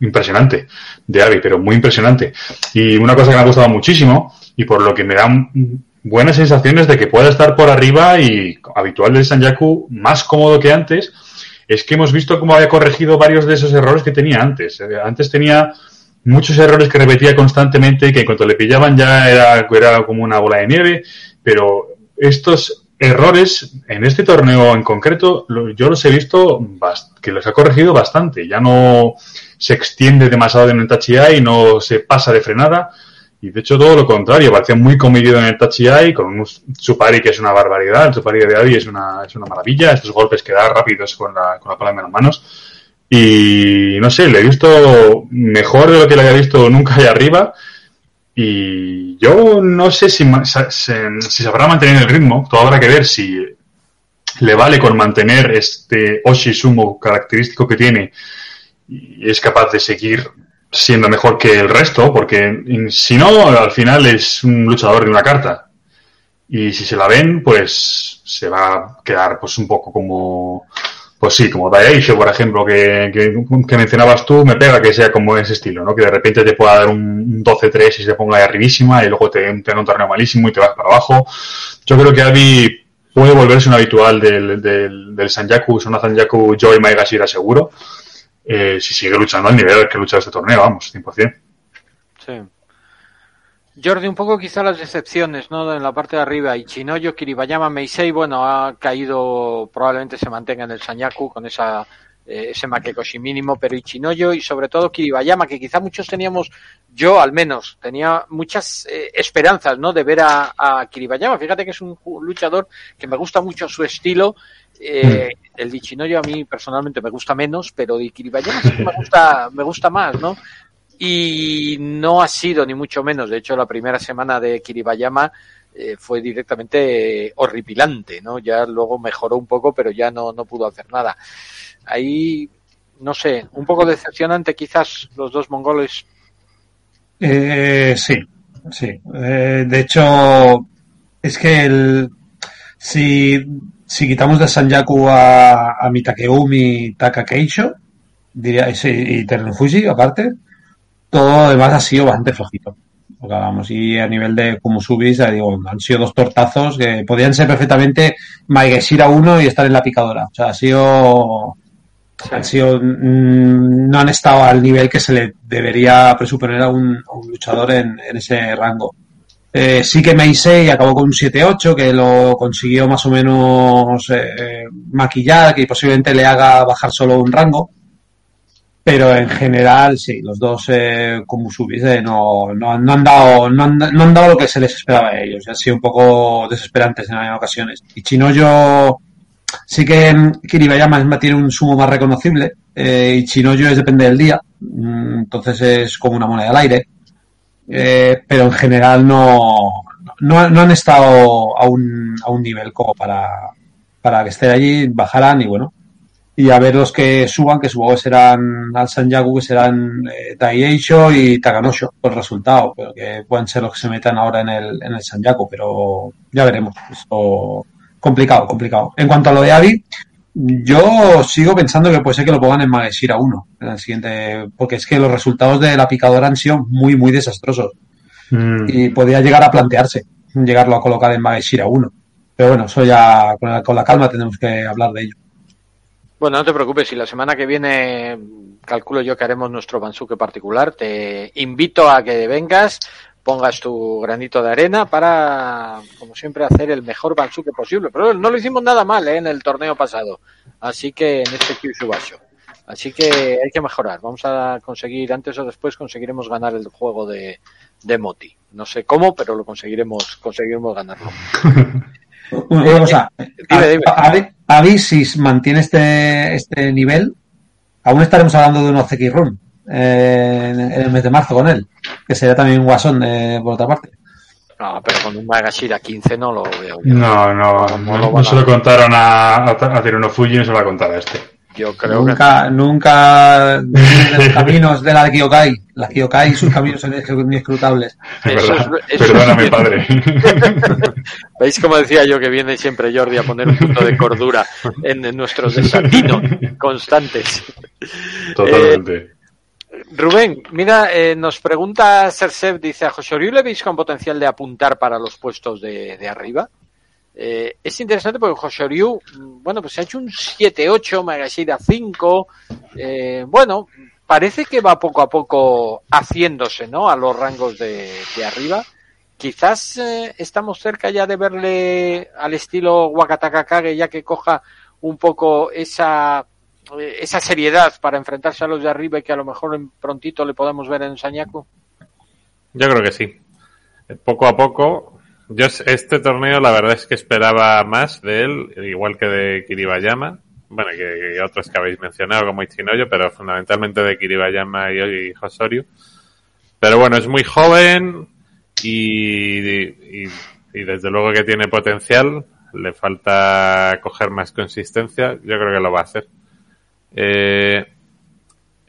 impresionante de Avi, pero muy impresionante. Y una cosa que me ha gustado muchísimo y por lo que me da buenas sensaciones de que pueda estar por arriba y habitual del Sanyaku, más cómodo que antes, es que hemos visto cómo había corregido varios de esos errores que tenía antes. Eh, antes tenía muchos errores que repetía constantemente que en cuanto le pillaban ya era, era como una bola de nieve, pero estos errores en este torneo en concreto yo los he visto que los ha corregido bastante. Ya no se extiende demasiado en el touchy y no se pasa de frenada y de hecho todo lo contrario, parecía muy comedido en el Eye, con un Supari que es una barbaridad, el Supari de Adi es una, es una maravilla, estos golpes que da rápidos con la, con la palma de las manos. Y no sé, le he visto mejor de lo que le había visto nunca ahí arriba. Y yo no sé si, si sabrá mantener el ritmo, todo habrá que ver si le vale con mantener este Oshi Sumo característico que tiene y es capaz de seguir siendo mejor que el resto, porque si no, al final es un luchador de una carta. Y si se la ven, pues se va a quedar pues un poco como, pues sí, como Daisho, por ejemplo, que, que, mencionabas tú, me pega que sea como ese estilo, ¿no? Que de repente te pueda dar un 12-3 y se ponga ahí arribísima y luego te, te un torneo malísimo y te vas para abajo. Yo creo que Abby puede volverse un habitual del, del, del Sanyaku, Sona Sanyaku Joy Maegashira seguro eh, si sigue luchando al nivel que lucha este torneo, vamos, 100%. Sí. Jordi, un poco quizá las decepciones, ¿no? En la parte de arriba, y Chinoyo, Kiribayama, Meisei, bueno, ha caído, probablemente se mantenga en el Sanyaku con esa, eh, ese Makekoshi mínimo, pero Ichinoyo y sobre todo Kiribayama, que quizá muchos teníamos, yo al menos, tenía muchas eh, esperanzas, ¿no? De ver a, Kiribayama. Fíjate que es un luchador que me gusta mucho su estilo eh, el Dichinoyo a mí personalmente me gusta menos, pero de Kiribayama sí me gusta, me gusta más, ¿no? Y no ha sido ni mucho menos. De hecho, la primera semana de Kiribayama eh, fue directamente horripilante, ¿no? Ya luego mejoró un poco, pero ya no, no pudo hacer nada. Ahí, no sé, un poco decepcionante quizás los dos mongoles. Eh, sí, sí. Eh, de hecho, es que el, si si quitamos de Sanyaku a, a Mitakeumi Takakeisho, diría, y, y Fuji, aparte, todo lo demás ha sido bastante flojito. Vamos, y a nivel de Kumusubis, digo, han sido dos tortazos que podían ser perfectamente Maigeshira 1 y estar en la picadora. O sea, ha sido Han sido, mm, no han estado al nivel que se le debería presuponer a un, a un luchador en, en ese rango. Eh, sí que Meisei acabó con un 7-8, que lo consiguió más o menos eh, maquillar, que posiblemente le haga bajar solo un rango. Pero en general, sí, los dos, eh, como subiste, no, no, no, han dado, no, han, no han dado lo que se les esperaba a ellos. Han sido un poco desesperantes en algunas ocasiones. Y Chinoyo, sí que Kiribayama tiene un sumo más reconocible. Eh, y Chinoyo es depende del día. Mm, Entonces es como una moneda al aire. Eh, pero en general no, no, no han estado a un, a un nivel como para, para que estén allí, bajaran y bueno, y a ver los que suban, que supongo que serán al Sanyaku, que serán eh, y Taganosho, por resultado, pero que pueden ser los que se metan ahora en el, en el Sanyaku, pero ya veremos. Eso, complicado, complicado. En cuanto a lo de Adi, yo sigo pensando que puede ser que lo pongan en Mageshira 1 en el siguiente, porque es que los resultados de la picadora han sido muy, muy desastrosos. Mm. Y podría llegar a plantearse llegarlo a colocar en Mageshira 1. Pero bueno, eso ya con la, con la calma tenemos que hablar de ello. Bueno, no te preocupes, si la semana que viene calculo yo que haremos nuestro Bansuke particular, te invito a que vengas, pongas tu granito de arena para, como siempre, hacer el mejor Bansuke posible. Pero no lo hicimos nada mal ¿eh? en el torneo pasado, así que en este Kyushu Así que hay que mejorar. Vamos a conseguir, antes o después, conseguiremos ganar el juego de, de Moti. No sé cómo, pero lo conseguiremos, conseguiremos ganarlo. [LAUGHS] Una cosa, Dime, dime. Adi- Adi, si mantiene este, este nivel, aún estaremos hablando de un Ozeki Run eh, en, en el mes de marzo con él, que sería también un guasón eh, por otra parte. No, pero con un Magashira 15 no lo veo. yo. No, no, No, no no, lo no van se lo contaron a, a, a Teruno Fuji, no se lo va a contar a este. Yo creo que nunca, nunca [LAUGHS] de los caminos de la Kyokai. La Kyokai y sus caminos son inescrutables. ¿Verdad? es- Perdóname, padre. [LAUGHS] ¿Veis como decía yo que viene siempre Jordi a poner un punto de cordura en, en nuestros desatinos constantes? Totalmente. Rubén, mira, eh, nos pregunta Sersev, dice, ¿a José Oriol le veis con potencial de apuntar para los puestos de, de arriba? Eh, es interesante porque José Oriol, mm, bueno, pues se ha hecho un 7-8, Magashira 5, eh, bueno, parece que va poco a poco haciéndose, ¿no? A los rangos de, arriba. Quizás eh, estamos cerca ya de verle al estilo Wakataka Kage, ya que coja un poco esa, eh, esa seriedad para enfrentarse a los de arriba y que a lo mejor en prontito le podemos ver en Sañaco. Yo creo que sí. Poco a poco. Yo es- este torneo la verdad es que esperaba más de él, igual que de Kiribayama. Bueno, que, otros que habéis mencionado como Ichinoyo, pero fundamentalmente de Kiribayama y, y Hosoryu. Pero bueno, es muy joven y, y, y desde luego que tiene potencial. Le falta coger más consistencia. Yo creo que lo va a hacer. Eh,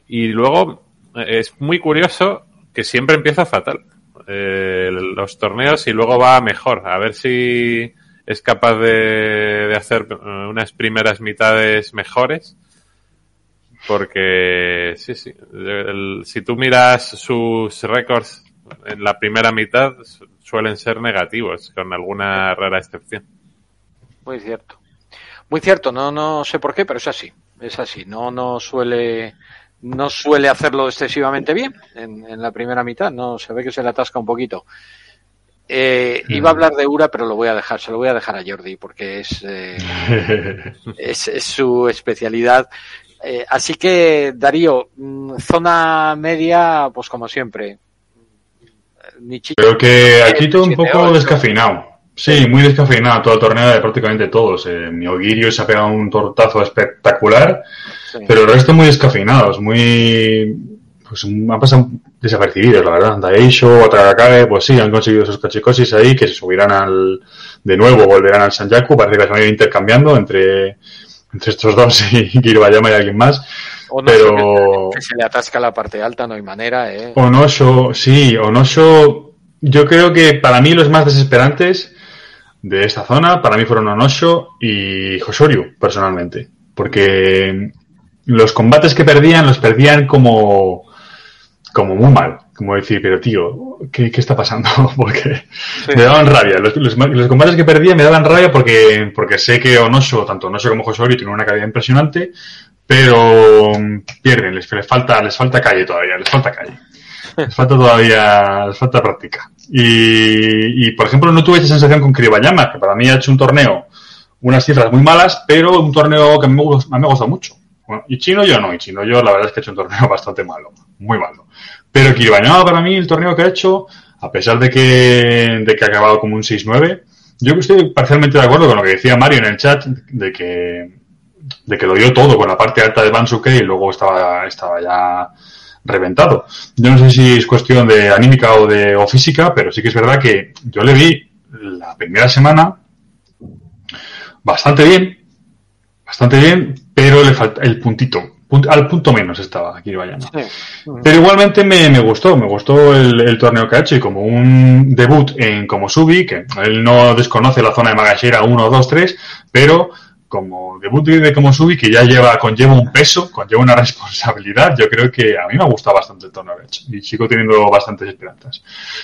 y luego eh, es muy curioso que siempre empieza fatal eh, los torneos y luego va mejor. A ver si es capaz de, de hacer eh, unas primeras mitades mejores. Porque, sí, sí. el- si tú miras sus récords en la primera mitad, su- suelen ser negativos, con alguna rara excepción. Muy cierto. Muy cierto, no, no sé por qué, pero es así. Es así. No, no suele, no suele hacerlo excesivamente bien en, en la primera mitad. No, se ve que se le atasca un poquito. Eh, iba a hablar de Ura, pero lo voy a dejar, se lo voy a dejar a Jordi porque es, eh, [LAUGHS] es, es su especialidad. Eh, así que, Darío, mm, zona media, pues como siempre. Nichito, Creo que aquí todo un 7, poco 8. descafeinado. Sí, muy descafeinado todo el torneo de prácticamente todos. Eh, Miogirio se ha pegado un tortazo espectacular, Sí. pero el resto muy descafeinados, muy... Pues han pasado desapercibidos, la verdad. Daeisho, Otakakage, pues sí, han conseguido esos cachicosis ahí, que se subirán al... De nuevo, volverán al Sanjaku, parece que se van a ir intercambiando entre, entre estos dos y [LAUGHS] Kiribayama y alguien más. O no, pero- que se le atasca la parte alta, no hay manera, ¿eh? Onosho, sí, Onosho, yo creo que para mí los más desesperantes de esta zona, para mí fueron Onosho y Hoshoryu, personalmente. Porque los combates que perdían, los perdían como, como muy mal. Como decir, pero tío, ¿qué, qué está pasando? [LAUGHS] Porque me daban rabia. Los, los- los combates que perdía me daban rabia porque, porque sé que Onosho, tanto Onosho como Hoshoryu, tienen una calidad impresionante, pero mm, pierden, les, les falta, les falta calle todavía, les falta calle. Les falta todavía, les falta práctica. Y, y, por ejemplo, no tuve esa sensación con Kiribayama, que para mí ha hecho un torneo, unas cifras muy malas, pero un torneo que me, gu- me ha gustado mucho. Bueno, y Chino yo no, y Chino yo la verdad es que ha hecho un torneo [LAUGHS] bastante malo, muy malo. Pero Kiribayama para mí, el torneo que ha hecho, a pesar de que, de que ha acabado como un 6-9, yo estoy parcialmente de acuerdo con lo que decía Mario en el chat, de que, de que lo dio todo con la parte alta de Bansuke y luego estaba, estaba ya reventado. Yo no sé si es cuestión de anímica o de o física, pero sí que es verdad que yo le vi la primera semana bastante bien, bastante bien, pero le falta el puntito, punt- al punto menos estaba aquí. Sí. Pero igualmente me, me gustó, me gustó el, el torneo que ha hecho y como un debut en Komosubi, que él no desconoce la zona de Magashira 1, 2, 3, pero como debut de Komosubi que ya lleva, conlleva un peso, conlleva una [LAUGHS] responsabilidad, yo creo que a mí me ha gustado bastante el torneo que ha hecho y sigo teniendo bastantes esperanzas.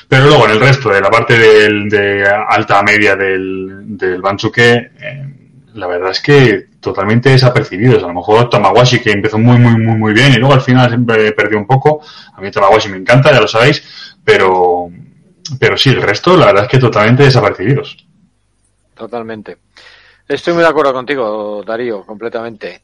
Pero luego en el resto de la parte del, de alta media del, del Bansuke, eh, la verdad es que totalmente desapercibidos. A lo mejor Tamawashi, que empezó muy, muy, muy, muy bien y luego al final siempre perdió un poco. A mí Tamawashi me encanta, ya lo sabéis, pero, pero sí, el resto, la verdad es que totalmente desapercibidos. Totalmente. Estoy muy de acuerdo contigo, Darío, completamente.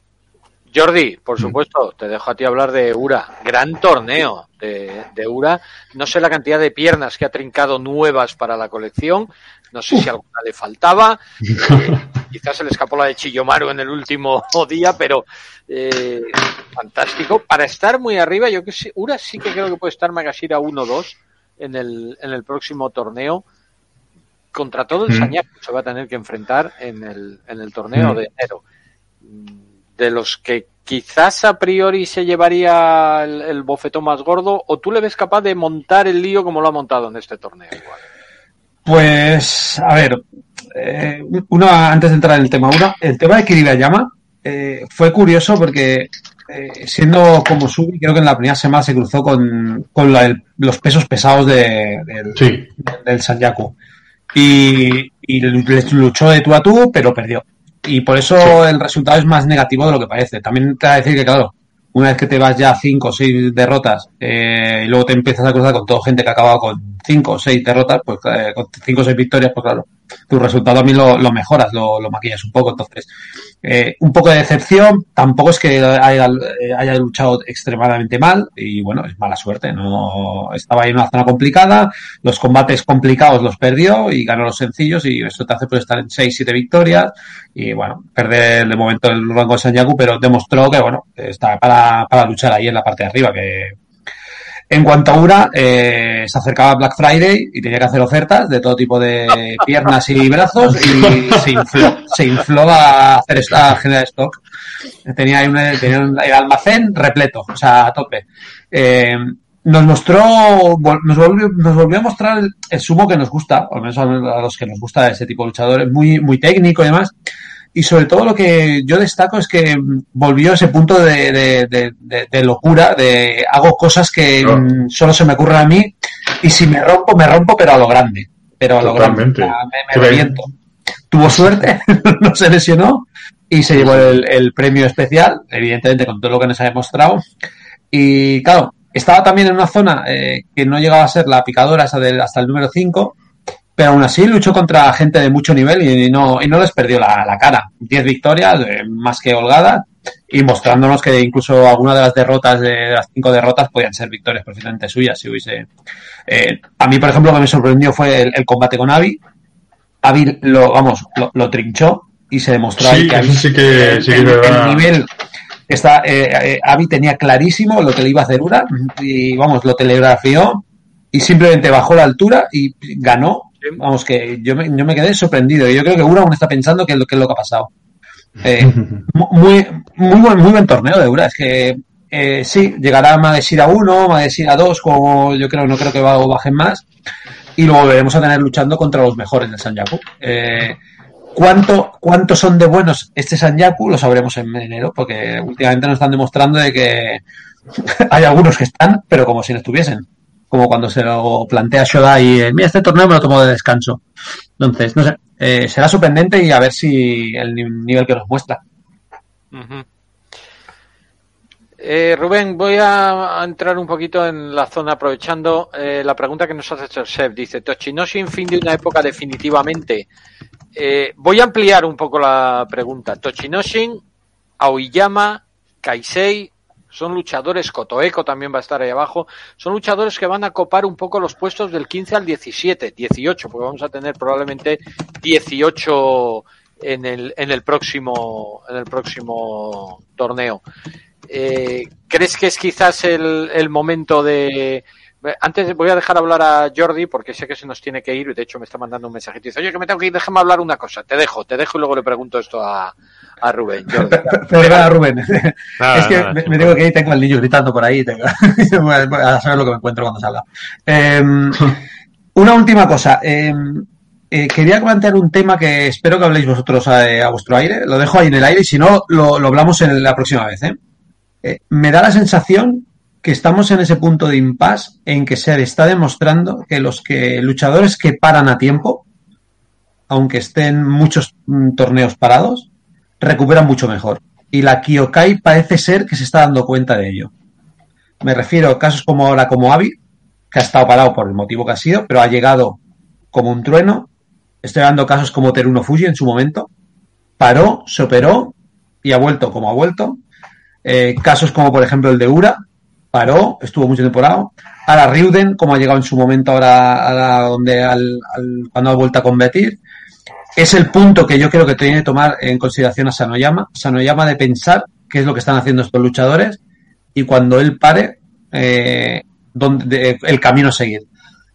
Jordi, por supuesto, te dejo a ti hablar de Ura. Gran torneo de, de Ura. No sé la cantidad de piernas que ha trincado nuevas para la colección. No sé si alguna le faltaba. Eh, [LAUGHS] quizás se le escapó la de Chillomaru en el último [LAUGHS] día, pero eh, fantástico. Para estar muy arriba, yo que sé, Ura sí que creo que puede estar Magashira 1-2 en el, en el próximo torneo contra todo el Mm. Sañaco se va a tener que enfrentar en el, en el torneo de enero. De los que quizás a priori se llevaría el, el bofetón más gordo, o tú le ves capaz de montar el lío como lo ha montado en este torneo. Igual. Pues, a ver, eh, uno, antes de entrar en el tema uno, el tema de Kiribati eh, fue curioso porque eh, siendo como Subi, creo que en la primera semana se cruzó con, con la- el- los pesos pesados de, del, Sí, del Sanyaku. Y, y luchó de tú a tú, pero perdió. Y por eso el resultado es más negativo de lo que parece. También te va a decir que, claro, una vez que te vas ya a cinco o seis derrotas eh, y luego te empiezas a cruzar con toda gente que ha acabado con cinco o seis derrotas, pues eh, cinco o seis victorias, pues claro, tu resultado también lo, lo mejoras, lo, maquillas un poco. Entonces, eh, un poco de decepción, tampoco es que haya, eh, haya luchado extremadamente mal y bueno, es mala suerte, no estaba ahí en una zona complicada, los combates complicados los perdió y ganó los sencillos y eso te hace pues estar en 6, 7 victorias y bueno, perder de momento el rango de Sanyaku, pero demostró que bueno, está para, para luchar ahí en la parte de arriba, que en cuanto a Ura, eh, se acercaba Black Friday y tenía que hacer ofertas de todo tipo de [LAUGHS] piernas y brazos y [LAUGHS] se infló, se infló a hacer a generar stock. Tenía, ahí una- tenía un- el almacén repleto, o sea, a tope. Eh, nos mostró, nos volvió, nos volvió a mostrar el, el sumo que nos gusta, o al menos a a los que nos gusta ese tipo de luchadores, muy, muy técnico y demás. Y sobre todo lo que yo destaco es que volvió a ese punto de, de, de- de- de locura, de hago cosas que Claro. solo se me ocurren a mí y si me rompo, me rompo, pero a lo grande. Pero a lo grande. Me, me reviento. Tuvo suerte, [LAUGHS] no se lesionó y se llevó el, el premio especial, evidentemente con todo lo que nos ha demostrado. Y claro, estaba también en una zona eh, que no llegaba a ser la picadora esa del, hasta el número 5, pero aún así luchó contra gente de mucho nivel y no, y no les perdió la, la cara. 10 victorias, eh, más que holgadas, y mostrándonos que incluso alguna de las derrotas, de las cinco derrotas, podían ser victorias perfectamente suyas si hubiese. eh, a mí, por ejemplo, lo que me sorprendió fue el, el combate con Avi. Avi lo, vamos, lo, lo trinchó y se demostró Sí, que Avi- sí que- el, sí que el- nivel está eh, eh, Avi tenía clarísimo lo que le iba a hacer Ura y vamos, lo telegrafió y simplemente bajó la altura y ganó. Vamos, que yo me, yo me quedé sorprendido. y Yo creo que Ura aún está pensando qué es lo, qué es lo que ha pasado. Eh, [LAUGHS] mu- muy, muy, buen, muy buen torneo de Ura. Es que eh, sí, llegará Madesira 1, Madesira 2, como yo creo, no creo que va- bajen más. Y lo volveremos a tener luchando contra los mejores del Sanyaku. Eh, ¿Cuánto, ¿Cuántos son de buenos este Sanyaku? Lo sabremos en enero, porque últimamente nos están demostrando de que [LAUGHS] hay algunos que están, pero como si no estuviesen. Como cuando se lo plantea Shoda y eh, mira, este torneo me lo tomo de descanso. Entonces, no sé, eh, será sorprendente y a ver si el ni- nivel que nos muestra. Eh, Rubén, voy a entrar un poquito en la zona aprovechando eh, la pregunta que nos hace Chef. Dice, Tochinoshin fin de una época definitivamente. Eh, voy a ampliar un poco la pregunta. Tochinoshin, Aoyama, Kaisei, son luchadores, Kotoeko también va a estar ahí abajo, son luchadores que van a copar un poco los puestos del 15 al 17, 18, porque vamos a tener probablemente 18 en el, en el próximo, en el próximo torneo. Eh, ¿Crees que es quizás el, el momento de, antes voy a dejar hablar a Jordi porque sé que se nos tiene que ir. De hecho, me está mandando un mensajito. Dice, oye, que me tengo que ir, déjame hablar una cosa. Te dejo, te dejo y luego le pregunto esto a, a Rubén. Jordi. [LAUGHS] Perdona, Rubén. [LAUGHS] es que me, me, tengo que ir, tengo al niño gritando por ahí. Tengo, [LAUGHS] a saber lo que me encuentro cuando salga. Eh, una última cosa. Eh, eh, quería plantear un tema que espero que habléis vosotros a, a, vuestro aire. Lo dejo ahí en el aire y si no, lo, lo hablamos en la próxima vez. me da la sensación que estamos en ese punto de impasse en que se está demostrando que los que luchadores que paran a tiempo, aunque estén muchos mm, torneos parados, recuperan mucho mejor. Y la Kyokai parece ser que se está dando cuenta de ello. Me refiero a casos como ahora como Avi, que ha estado parado por el motivo que ha sido, pero ha llegado como un trueno. Estoy dando casos como Teruno Fuji en su momento. Paró, se operó y ha vuelto como ha vuelto. Eh, casos como por ejemplo el de Ura, paró, estuvo mucho temporada. Ahora Riuden, como ha llegado en su momento ahora, ahora donde al, al, cuando ha vuelto a combatir, es el punto que yo creo que tiene que tomar en consideración a Sanoyama, Sanoyama de pensar qué es lo que están haciendo estos luchadores y cuando él pare, eh, donde, de, el camino a seguir.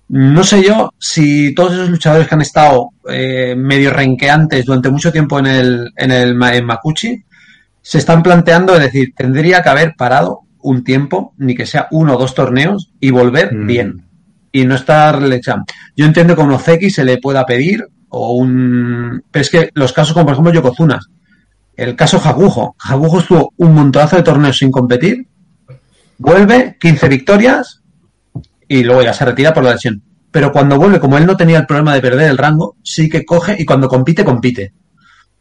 No sé yo si todos esos luchadores que han estado eh, medio renqueantes durante mucho tiempo en el, en el en Makuchi se están planteando, es decir, tendría que haber parado un tiempo, ni que sea uno o dos torneos, y volver mm. bien. Y no estar echando. Yo entiendo que a un Ozeki se le pueda pedir, o un. Pero es que los casos como por ejemplo Yokozunas. El caso Jagujo. Jagujo estuvo un montonazo de torneos sin competir. Vuelve, 15 victorias, y luego ya se retira por la lesión. Pero cuando vuelve, como él no tenía el problema de perder el rango, sí que coge y cuando compite, compite.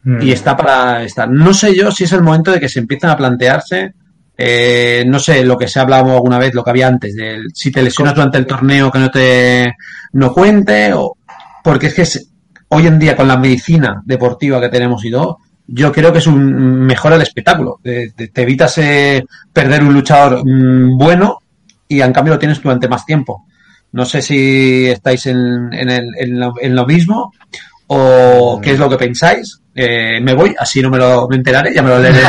Mm. Y está para estar. No sé yo si es el momento de que se empiezan a plantearse eh, no sé, lo que se ha hablado alguna vez, lo que había antes, de si te lesionas durante el torneo que no te no cuente, o porque es que es, hoy en día con la medicina deportiva que tenemos y todo, yo creo que es un mejor el espectáculo. Te, te evitas eh, perder un luchador mmm, bueno y en cambio lo tienes durante más tiempo. No sé si estáis en, en, el, en, lo, en lo mismo o qué es lo que pensáis. Eh, me voy, así no me lo me enteraré, ya me lo leeré. [LAUGHS]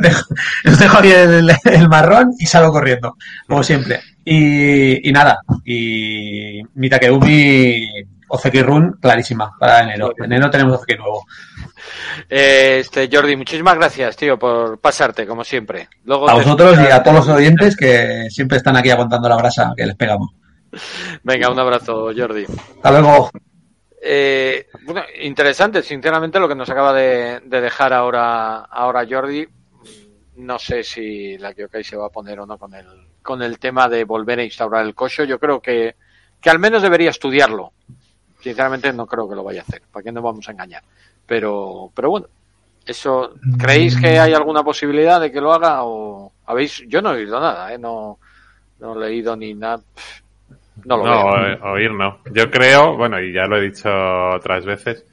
dejo, dejo aquí el, el, marrón y salgo corriendo, como siempre. Y, y nada, y mi Takeumi Ozeki Run, clarísima, para enero. En enero tenemos Ozeki nuevo. Este, Jordi, muchísimas gracias, tío, por pasarte, como siempre. Luego a vosotros y a todos los oyentes que siempre están aquí aguantando la brasa que les pegamos. Venga, un abrazo, Jordi. Hasta luego. Eh, bueno, interesante, sinceramente, lo que nos acaba de, de, dejar ahora, ahora Jordi. No sé si la Kyokai se va a poner o no con el, con el tema de volver a instaurar el cocho. Yo creo que, que al menos debería estudiarlo. Sinceramente, no creo que lo vaya a hacer. ¿Para qué nos vamos a engañar? Pero, pero bueno, eso, ¿creéis que hay alguna posibilidad de que lo haga? O habéis, yo no he oído nada, ¿eh? no, no he leído ni nada. No, lo no veo. oír no. Yo creo, bueno, y ya lo he dicho otras veces,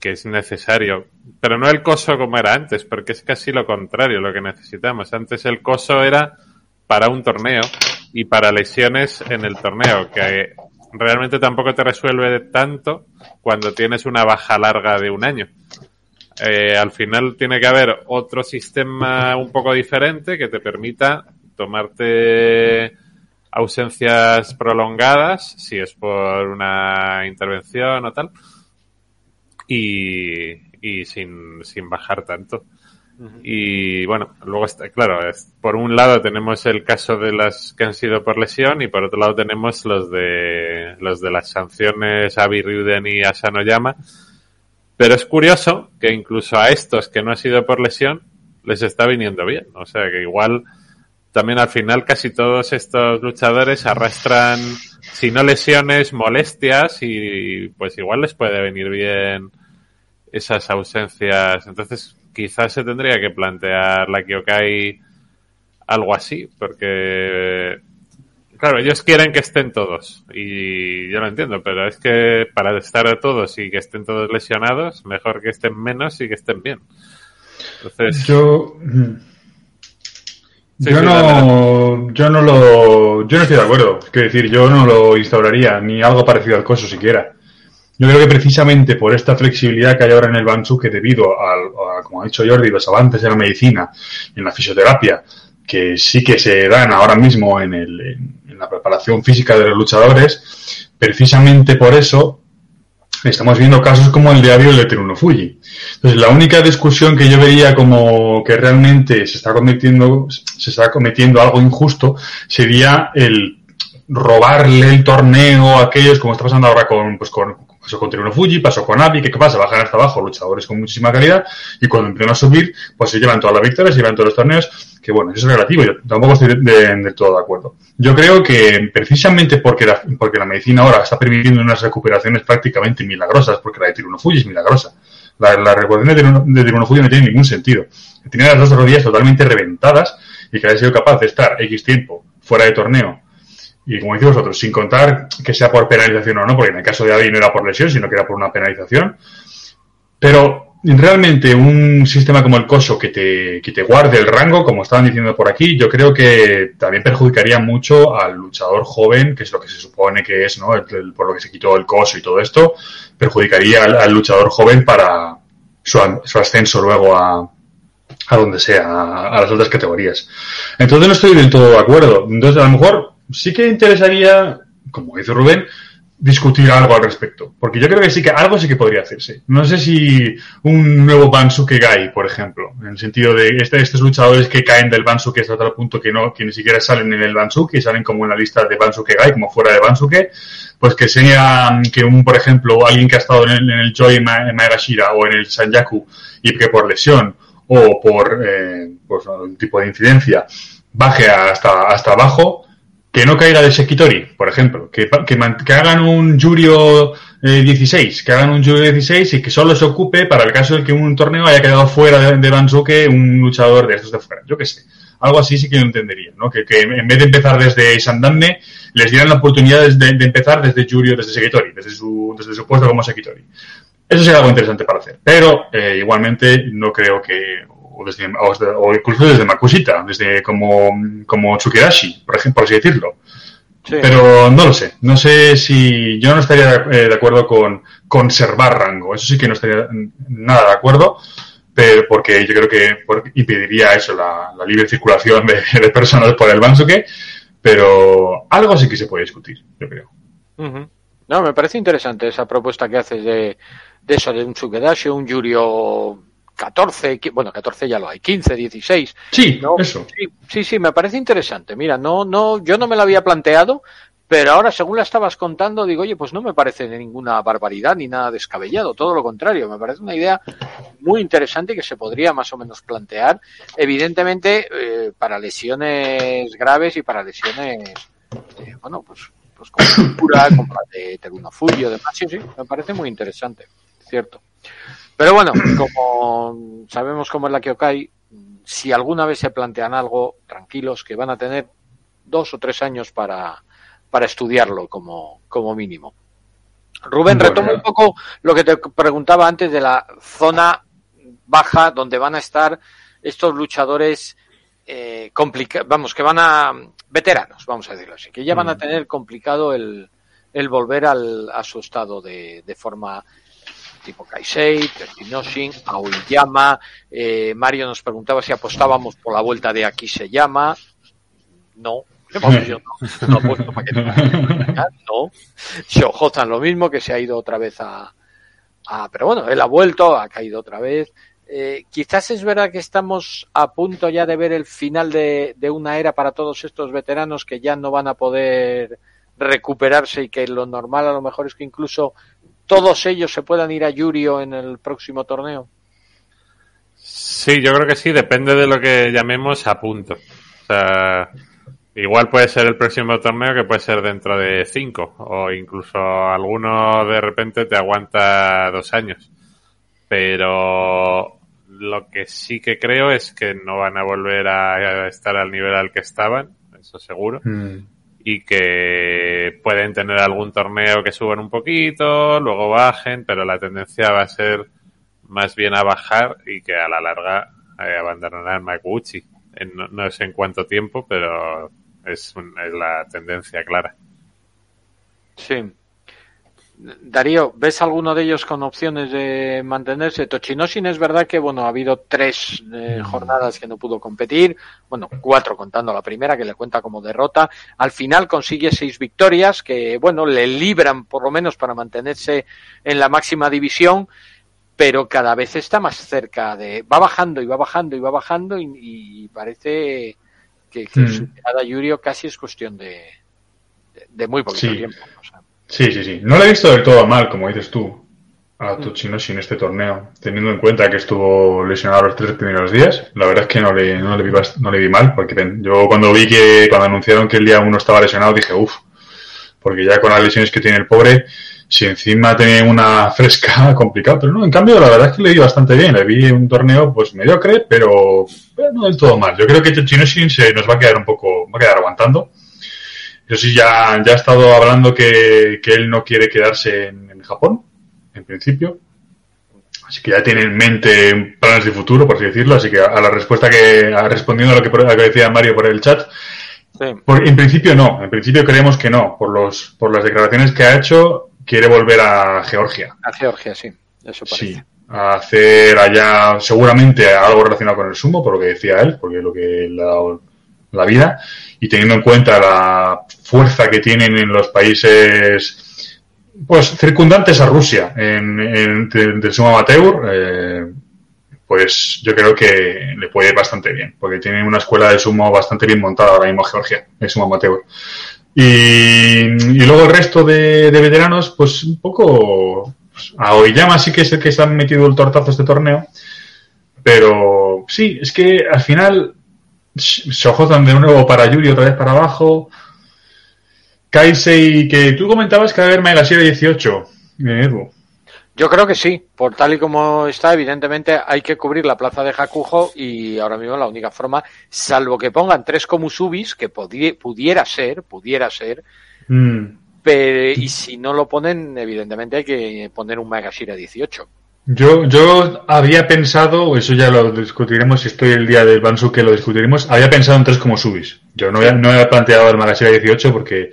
que es necesario, pero no el coso como era antes, porque es casi lo contrario lo que necesitamos. Antes el coso era para un torneo y para lesiones en el torneo, que realmente tampoco te resuelve tanto cuando tienes una baja larga de un año. Eh, al final tiene que haber otro sistema un poco diferente que te permita tomarte ausencias prolongadas, si es por una intervención o tal, y, y sin, sin bajar tanto. Y bueno, luego está, claro, por un lado tenemos el caso de las que han sido por lesión y por otro lado tenemos los de, los de las sanciones a Avi Ryuden y a Sanoyama. Pero es curioso que incluso a estos que no ha sido por lesión les está viniendo bien. O sea que igual también al final casi todos estos luchadores arrastran, si no lesiones, molestias y pues igual les puede venir bien esas ausencias. Entonces quizás se tendría que plantear la Kyokai algo así, porque claro, ellos quieren que estén todos y yo lo entiendo, pero es que para estar todos y que estén todos lesionados, mejor que estén menos y que estén bien. Entonces, yo yo no, yo no lo, yo no estoy de acuerdo. Es decir, yo no lo instauraría, ni algo parecido al coso siquiera. Yo creo que precisamente por esta flexibilidad que hay ahora en el que debido al, a, como ha dicho Jordi, los avances en la medicina, en la fisioterapia, que sí que se dan ahora mismo en, el, en la preparación física de los luchadores, precisamente por eso estamos viendo casos como el de Avio y el de Fuji. Entonces, la única discusión que yo veía como que realmente se está cometiendo, se está cometiendo algo injusto sería el robarle el torneo a aquellos, como está pasando ahora con, pues con, pasó con Teruno Fuji, pasó con Avi, que qué pasa, bajan hasta abajo luchadores con muchísima calidad y cuando empiezan a subir, pues se llevan todas las victorias, se llevan todos los torneos, que bueno, eso es relativo, yo tampoco estoy del todo de acuerdo. Yo creo que precisamente porque la, porque la medicina ahora está permitiendo unas recuperaciones prácticamente milagrosas, porque la de Teruno Fuji es milagrosa, la, recuperación de Teruno, Fuji no tiene ningún sentido. Tiene las dos rodillas totalmente reventadas y que haya sido capaz de estar X tiempo fuera de torneo y como decís vosotros, sin contar que sea por penalización o no, porque en el caso de Avi no era por lesión, sino que era por una penalización. Pero realmente un sistema como el COSO que te, que te guarde el rango, como estaban diciendo por aquí, yo creo que también perjudicaría mucho al luchador joven, que es lo que se supone que es, ¿no? por lo que se quitó el COSO y todo esto, perjudicaría al, luchador joven para su, ascenso luego a, a donde sea, a, a, las otras categorías. Entonces no estoy del todo de acuerdo. Entonces, a lo mejor sí que interesaría, como dice Rubén, discutir algo al respecto. Porque yo creo que sí que algo sí que podría hacerse. No sé si un nuevo Bansuke Gai, por ejemplo, en el sentido de este, estos luchadores que caen del Bansuke hasta tal punto que no, que ni siquiera salen en el Bansuke, salen como en la lista de Bansuke Gai, como fuera de Bansuke, pues que sea que un, por ejemplo, alguien que ha estado en el, en el Joy Maegashira o en el Sanyaku y que por lesión o por eh, pues, tipo de incidencia baje hasta, hasta abajo, que no caiga de Sekitori, por ejemplo, que, hagan un Yurio 16, que hagan un Yurio 16 y que solo se ocupe para el caso de que un torneo haya quedado fuera de, de Bansuke un luchador de estos de fuera. Yo qué sé. Algo así sí que lo entendería, ¿no? Que, en vez de empezar desde Sandamne, les dieran la oportunidad de, de empezar desde Yurio, desde Sekitori, desde su, desde su puesto como Sekitori. Eso sería algo interesante para hacer. Pero, eh, igualmente, no creo que, o, desde, o, incluso desde Makushita, desde como, como por ejemplo, por así decirlo. Sí. Pero no lo sé. No sé si yo no estaría eh, de acuerdo con conservar rango. Eso sí que no estaría nada de acuerdo, pero porque yo creo que impediría eso, la, la libre circulación de, [LAUGHS] de, personas por el Bansuke. Pero algo sí que se puede discutir, yo creo. Uh -huh. No, me parece interesante esa propuesta que haces de, de eso, de un Tsukedashi, un Yurio 14, bueno, 14 ya lo hay, 15, 16. Sí, ¿no? eso. Sí, sí, sí, me parece interesante. Mira, no, no, yo no me lo había planteado, pero ahora, según la estabas contando, digo, oye, pues no me parece ninguna barbaridad ni nada descabellado, todo lo contrario, me parece una idea muy interesante y que se podría más o menos plantear, evidentemente, eh, para lesiones graves y para lesiones, eh, bueno, pues, pues como pura, como la de Teruno Fuji o demás, sí, sí, me parece muy interesante, cierto. Pero bueno, [CLEARS THROAT] como sabemos cómo es la Kyokai, si alguna vez se plantean algo, tranquilos, que van a tener dos o tres años para, para estudiarlo como, como mínimo. Rubén, retomo un poco lo que te preguntaba antes de la zona baja donde van a estar estos luchadores eh, complicados, vamos, que van a veteranos, vamos a decirlo así, que ya van a tener complicado el, el volver al, a su estado de, de forma tipo Kaisei, Tertinoshin, Aoyama, eh, Mario nos preguntaba si apostábamos por la vuelta de Aquí se llama, no, yo no, no apuesto para que no. Shohotan lo mismo, que se ha ido otra vez a, a, pero bueno, él ha vuelto, ha caído otra vez. Eh, quizás es verdad que estamos a punto ya de ver el final de, una era para todos estos veteranos que ya no van a poder recuperarse y que lo normal a lo mejor es que incluso todos ellos se puedan ir a Yurio en el próximo torneo. Sí, yo creo que sí, depende de lo que llamemos a punto. O sea, igual puede ser el próximo torneo que puede ser dentro de cinco o incluso alguno de repente te aguanta dos años. Pero Lo que sí que creo es que no van a volver a estar al nivel al que estaban, eso seguro. Mm. Y que pueden tener algún torneo que suban un poquito, luego bajen, pero la tendencia va a ser más bien a bajar y que a la larga eh, abandonarán Makuuchi. En- no, no sé en cuánto tiempo, pero es, un- es la tendencia clara. Sí. Darío, ¿ves alguno de ellos con opciones de mantenerse? Tochinoshin es verdad que, bueno, ha habido tres eh, jornadas que no pudo competir, bueno, cuatro contando la primera, que le cuenta como derrota. Al final consigue seis victorias, que, bueno, le libran por lo menos para mantenerse en la máxima división, pero cada vez está más cerca de... Va bajando y va bajando y va bajando y, y parece que, que Mm. su llegada a Yurio casi es cuestión de, de, de muy poquito Sí. tiempo. o sea. Sí, sí, sí. No lo he visto del todo mal, como dices tú, a Tochinoshi en este torneo, teniendo en cuenta que estuvo lesionado los tres primeros días. La verdad es que no le, no le, vi, no le vi mal, porque yo cuando vi que, cuando anunciaron que el día uno estaba lesionado, dije, uff, porque ya con las lesiones que tiene el pobre, si encima tiene una [LAUGHS] fresca, complicado. Pero no, en cambio, la verdad es que le vi bastante bien. Le vi un torneo, pues mediocre, pero eh, no del todo mal. Yo creo que Tochinoshi se nos va a quedar un poco, va a quedar aguantando. Eso sí, ya, ya ha estado hablando que, que él no quiere quedarse en, en Japón, en principio. Así que ya tiene en mente planes de futuro, por así decirlo. Así que a, la respuesta que, a- respondiendo a lo que, por- a lo que decía Mario por el chat, Sí. por- en principio no. En principio creemos que no. Por los, por las declaraciones que ha hecho, quiere volver a Georgia. A Georgia, sí. Eso parece. Sí. A hacer allá seguramente algo relacionado con el sumo, por lo que decía él, porque es lo que le ha dado la vida. Y teniendo en cuenta la fuerza que tienen en los países pues circundantes a Rusia en, en- de- del sumo amateur, eh, pues yo creo que le puede ir bastante bien, porque tienen una escuela de sumo bastante bien montada ahora mismo Georgia, de sumo amateur. Y, y luego el resto de, de veteranos, pues un poco... pues, a Oiyama sí que es el que se ha metido el tortazo este torneo, pero sí, es que al final se ojozan de nuevo para Yuri, otra vez para abajo. Kaisei, que tú comentabas que va a haber Megashira 18, eh, Edu. Yo creo que sí. Por tal y como está, evidentemente hay que cubrir la plaza de Hakujo y ahora mismo la única forma, salvo que pongan tres Komusubis, que pudiera ser, pudiera ser, Mm. pero, y si no lo ponen, evidentemente hay que poner un Megashira 18. Yo, yo había pensado, eso ya lo discutiremos, si estoy el día del Bansu que lo discutiremos, había pensado en tres como subis. Yo no, había- no he planteado el Magashira 18 porque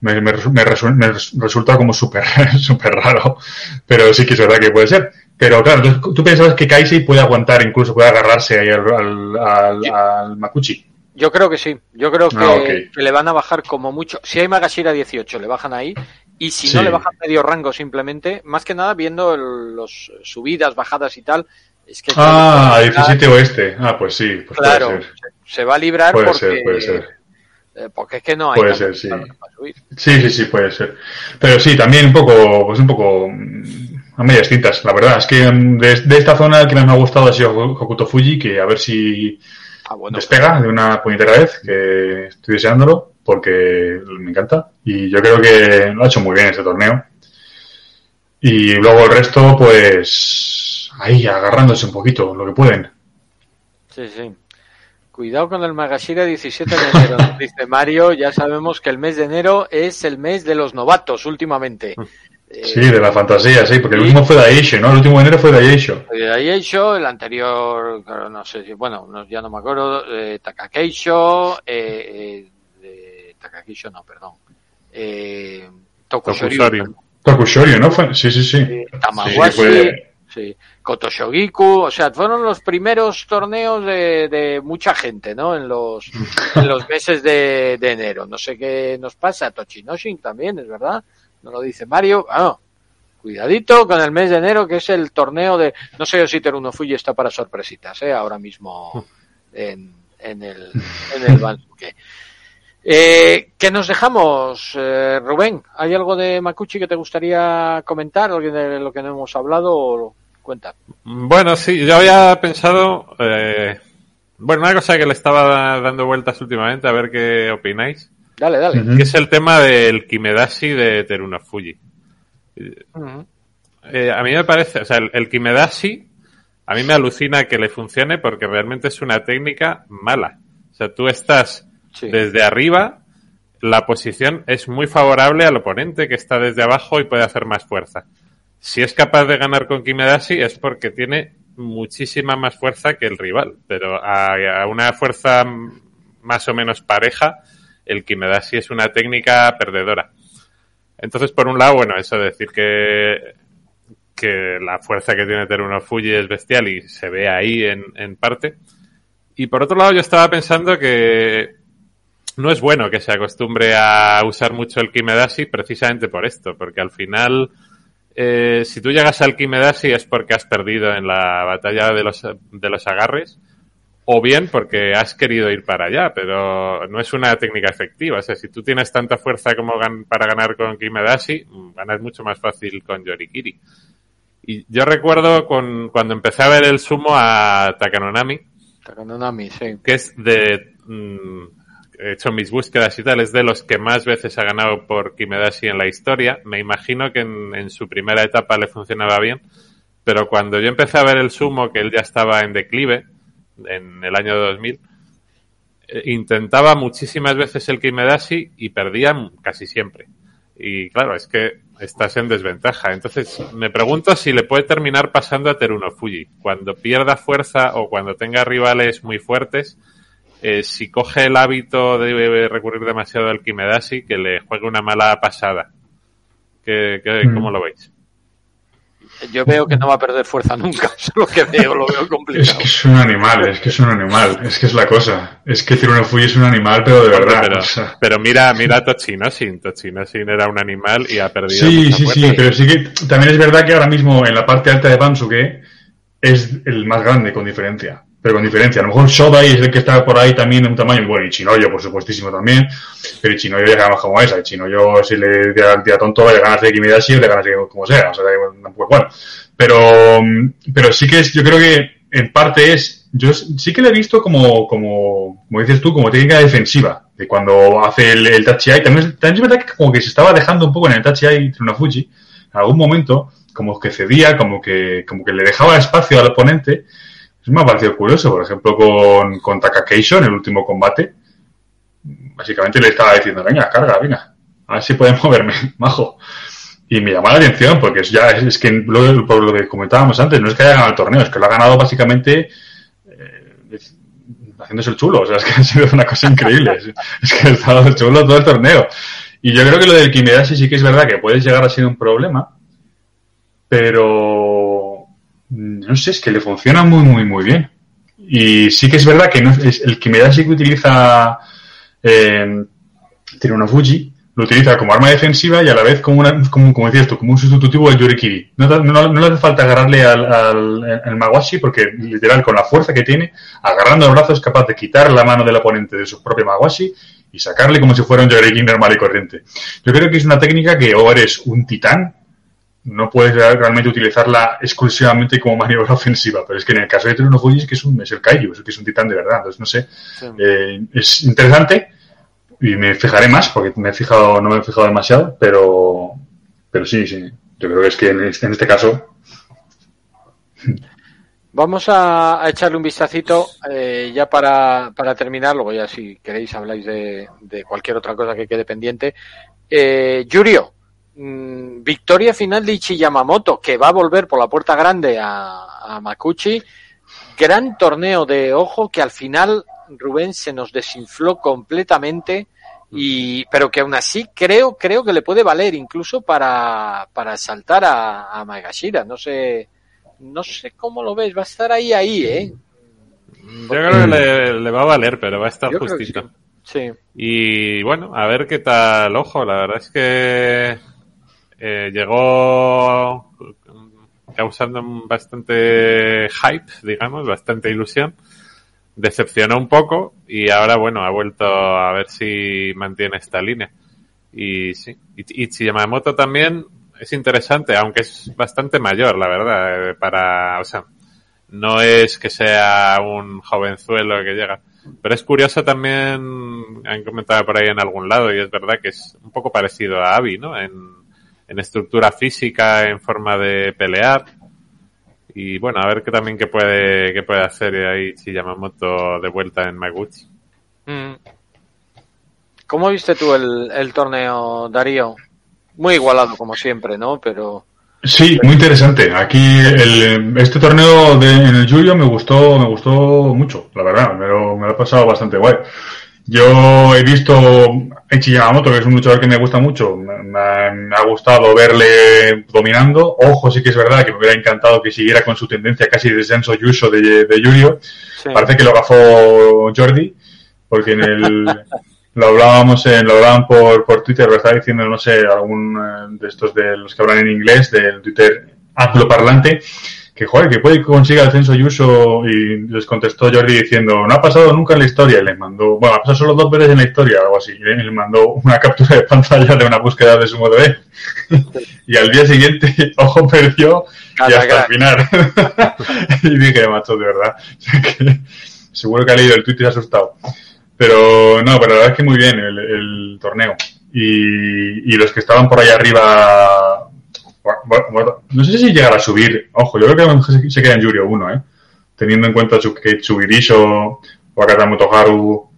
me, me, me resu- me res- resulta como súper [LAUGHS] súper raro, pero sí que es verdad que puede ser. Pero claro, entonces, tú pensabas que Kaisei puede aguantar, incluso puede agarrarse ahí al, al, al, al Makuchi. Yo creo que sí. Yo creo que, Ah, que le van a bajar como mucho. Si hay Magashira 18, le bajan ahí. Y si no le bajan medio rango simplemente, más que nada viendo los subidas, bajadas y tal, es que Ah, 17 oeste. Ah, pues sí, pues claro, puede ser. se, va a librar Puede porque, ser, puede ser. eh, porque es que no hay Puede ser, sí. para subir. Sí, sí, sí, puede ser. Pero sí, también un poco, pues un poco mm, a medias tintas. La verdad es que mm, de, de esta zona el que más me ha gustado ha sido Hokuto Fuji, que a ver si Ah, bueno, despega de una puñetera vez, que estoy deseándolo, porque me encanta. Y yo creo que lo ha hecho muy bien este torneo. Y luego el resto, pues ahí, agarrándose un poquito, lo que pueden. sí, sí. Cuidado con el Magashira 17 de enero, [LAUGHS] dice Mario. Ya sabemos que el mes de enero es el mes de los novatos últimamente. Eh, Sí, de la fantasía, sí, porque el último fue de Aisho, ¿no? El último de enero fue de Aisho. De Aisho, el anterior, no sé si, bueno, no- ya no me acuerdo, eh, Takakeisho, eh, eh, Takakeisho no, perdón, eh, Tokushoryu, Tokushoryu. ¿no? Sí, sí, sí. eh, Tamawashi, Sí, fue- sí, Kotoshogiku, o sea, fueron los primeros torneos de, de mucha gente, ¿no? En los, [LAUGHS] en los meses de, de enero. No sé qué nos pasa, Tochinoshin también, es verdad, no lo dice Mario, ah, Cuidadito con el mes de enero, que es el torneo de. No sé si Teruno Fuji está para sorpresitas, ¿eh? ahora mismo [LAUGHS] en, en el, en el Bansuke. Eh, ¿Qué nos dejamos, eh, Rubén? ¿Hay algo de Makuchi que te gustaría comentar? ¿Algo de lo que no hemos hablado? O cuenta. Bueno, sí, yo había pensado. eh, bueno, una cosa que le estaba dando vueltas últimamente, a ver qué opináis, Dale, dale. Ujú. que es el tema del Kimedashi de Teruno Fuji. Eh, a mí me parece, o sea, el, el Kimedashi a mí me alucina que le funcione porque realmente es una técnica mala. O sea, tú estás Desde arriba, la posición es muy favorable al oponente que está desde abajo y puede hacer más fuerza. Si es capaz de ganar con Kimedashi es porque tiene muchísima más fuerza que el rival, pero a, una fuerza más o menos pareja, el Kimedashi es una técnica perdedora. Entonces, por un lado, bueno, eso de decir que, que la fuerza que tiene Teruno Fuji es bestial y se ve ahí en, en parte. Y por otro lado, yo estaba pensando que no es bueno que se acostumbre a usar mucho el Kimedashi precisamente por esto, porque al final, eh, si tú llegas al Kimedashi es porque has perdido en la batalla de los, de los agarres, o bien porque has querido ir para allá, pero no es una técnica efectiva. O sea, si tú tienes tanta fuerza como gan- para ganar con Kimedashi, mm, ganas mucho más fácil con Yorikiri. Y yo recuerdo con, cuando empecé a ver el sumo a Takanonami, Takanonami, sí. que es de... mm, he hecho mis búsquedas y tal, es de los que más veces ha ganado por Kimedashi en la historia. Me imagino que en, en su primera etapa le funcionaba bien, pero cuando yo empecé a ver el sumo, que él ya estaba en declive, en el año 2000, eh, intentaba muchísimas veces el Kimedashi y perdía casi siempre. Y claro, es que estás en desventaja. Entonces, me pregunto si le puede terminar pasando a Teruno Fuji. Cuando pierda fuerza o cuando tenga rivales muy fuertes, eh, si coge el hábito de recurrir demasiado al Kimedashi, que le juegue una mala pasada. ¿Qué, qué- Mm. ¿Cómo lo veis? Yo veo que no va a perder fuerza nunca. [LAUGHS] Es lo que veo, lo veo Es complicado. que es un animal, es que es un animal, es que es la cosa. Es que Fuji es un animal, pero de verdad. pero, o sea. pero mira, mira a Tochinosin. Tochinosin era un animal y ha perdido Sí, mucha sí, fuerza. sí, pero sí que también es verdad que ahora mismo en la parte alta de Bansuke es el más grande con diferencia. Pero con diferencia. A lo mejor Shodai es el que está por ahí también en un tamaño. Bueno, y Chinoyo, por supuestísimo, también. Pero Chinoyo ya más como esa. Y Chinoyo, si le tira el tira tonto, le ganas de Kimidashi o le ganas de como sea. O sea, tampoco igual. Pero, pero sí que es, yo creo que en parte es, yo sí que lo he visto como, como, como dices tú, como técnica defensiva. De cuando hace el, el Tachi. También, también es verdad que como que se estaba dejando un poco en el Tachi Ai Fuji en algún momento, como que cedía, como que, como que le dejaba espacio al oponente. Me ha parecido curioso, por ejemplo, con, con Takakeisho en el último combate. Básicamente le estaba diciendo, venga, carga, venga, a ver si puedes [LAUGHS] moverme, majo. Y me llamó la atención, porque es ya es, que lo, por lo que comentábamos antes, no es que haya ganado el torneo, es que lo ha ganado básicamente eh, haciéndose el chulo. O sea, es que [LAUGHS] ha sido una cosa increíble. es, que ha estado el chulo todo el torneo. Y yo creo que lo del Kimedashi sí que es verdad que puede llegar a ser un problema, pero no sé, es que le funciona muy, muy, muy bien. Y sí que es verdad que no, es, el Kimedashi que utiliza eh, Teruno Fuji lo utiliza como arma defensiva y a la vez como, una, como, como decías tú, como un sustitutivo del Yorikiri. No, no, no, le hace falta agarrarle al, al, porque literal con la fuerza que tiene, agarrando el brazo es capaz de quitar la mano del oponente de su propio Mawashi y sacarle como si fuera un Yorikiri normal y corriente. Yo creo que es una técnica que o eres un titán, no puedes realmente utilizarla exclusivamente como maniobra [LAUGHS] ofensiva, pero es que en el caso de Teruno Fuji es que es, un, es el Kaiju, es que es un titán de verdad, entonces no sé, Sí. eh, es interesante y me fijaré más porque me he fijado, no me he fijado demasiado, pero, pero sí, sí, yo creo que es que en este, en este caso [LAUGHS] Vamos a, a echarle un vistacito eh, ya para, para terminar, luego ya si queréis habláis de, de cualquier otra cosa que quede pendiente. Eh, Yurio, mm, victoria final de Ichi Yamamoto, que va a volver por la puerta grande a, a Makuchi. Gran torneo de ojo que al final Rubén se nos desinfló completamente y pero que aún así creo creo que le puede valer incluso para, para saltar a, a Magashira. No sé no sé cómo lo ves, va a estar ahí ahí, ¿eh? Yo creo que le, le va a valer, pero va a estar Yo justito. Sí. Y bueno, a ver qué tal, ojo, la verdad es que eh, llegó causando bastante hype, digamos, bastante ilusión. Decepcionó un poco y ahora, bueno, ha vuelto a ver si mantiene esta línea. Y sí, y, y Yamamoto también es interesante, aunque es bastante mayor, la verdad, eh, para, o sea, no es que sea un jovenzuelo que llega. Pero es curioso también, han comentado por ahí en algún lado, y es verdad que es un poco parecido a Avi, ¿no? En, en estructura física, en forma de pelear. Y bueno, a ver qué también qué puede, qué puede hacer ahí si Yamamoto de vuelta en Maguchi. Mm. ¿Cómo viste tú el, el torneo, Darío? Muy igualado como siempre, ¿no? Pero Sí, muy interesante. Aquí el, este torneo de, en el Julio me gustó, me gustó mucho, la verdad. Me lo, me lo he pasado bastante guay. Yo he visto a Ichi Yamamoto, que es un luchador que me gusta mucho. Me, ha- me ha gustado verle dominando. Ojo, sí que es verdad que me hubiera encantado que siguiera con su tendencia casi de descenso y uso de, de Yurio. sí. Parece que lo gafó Jordi, porque en el [LAUGHS] lo hablábamos en, lo hablaban por, por Twitter, lo estaba diciendo, no sé, algún eh, de estos de los que hablan en inglés, del Twitter angloparlante, que joder, que puede que consiga el censo y uso, y les contestó Jordi diciendo, no ha pasado nunca en la historia, y le mandó, bueno, ha pasado solo dos veces en la historia, algo así, y le le mandó una [LAUGHS] captura de pantalla de una búsqueda de su modo B. y al día siguiente, [LAUGHS] ojo, perdió, y hasta el final. [LAUGHS] y dije, macho, de verdad, que seguro que ha leído el tweet y se ha asustado. Pero no, pero la verdad es que muy bien el, el torneo. Y, y los que estaban por ahí arriba, bueno, no sé si llegará a subir. Ojo, yo creo que a lo mejor se, queda en Yurio 1, ¿eh? Teniendo en cuenta que Tsubirisho, Wakata Motoharu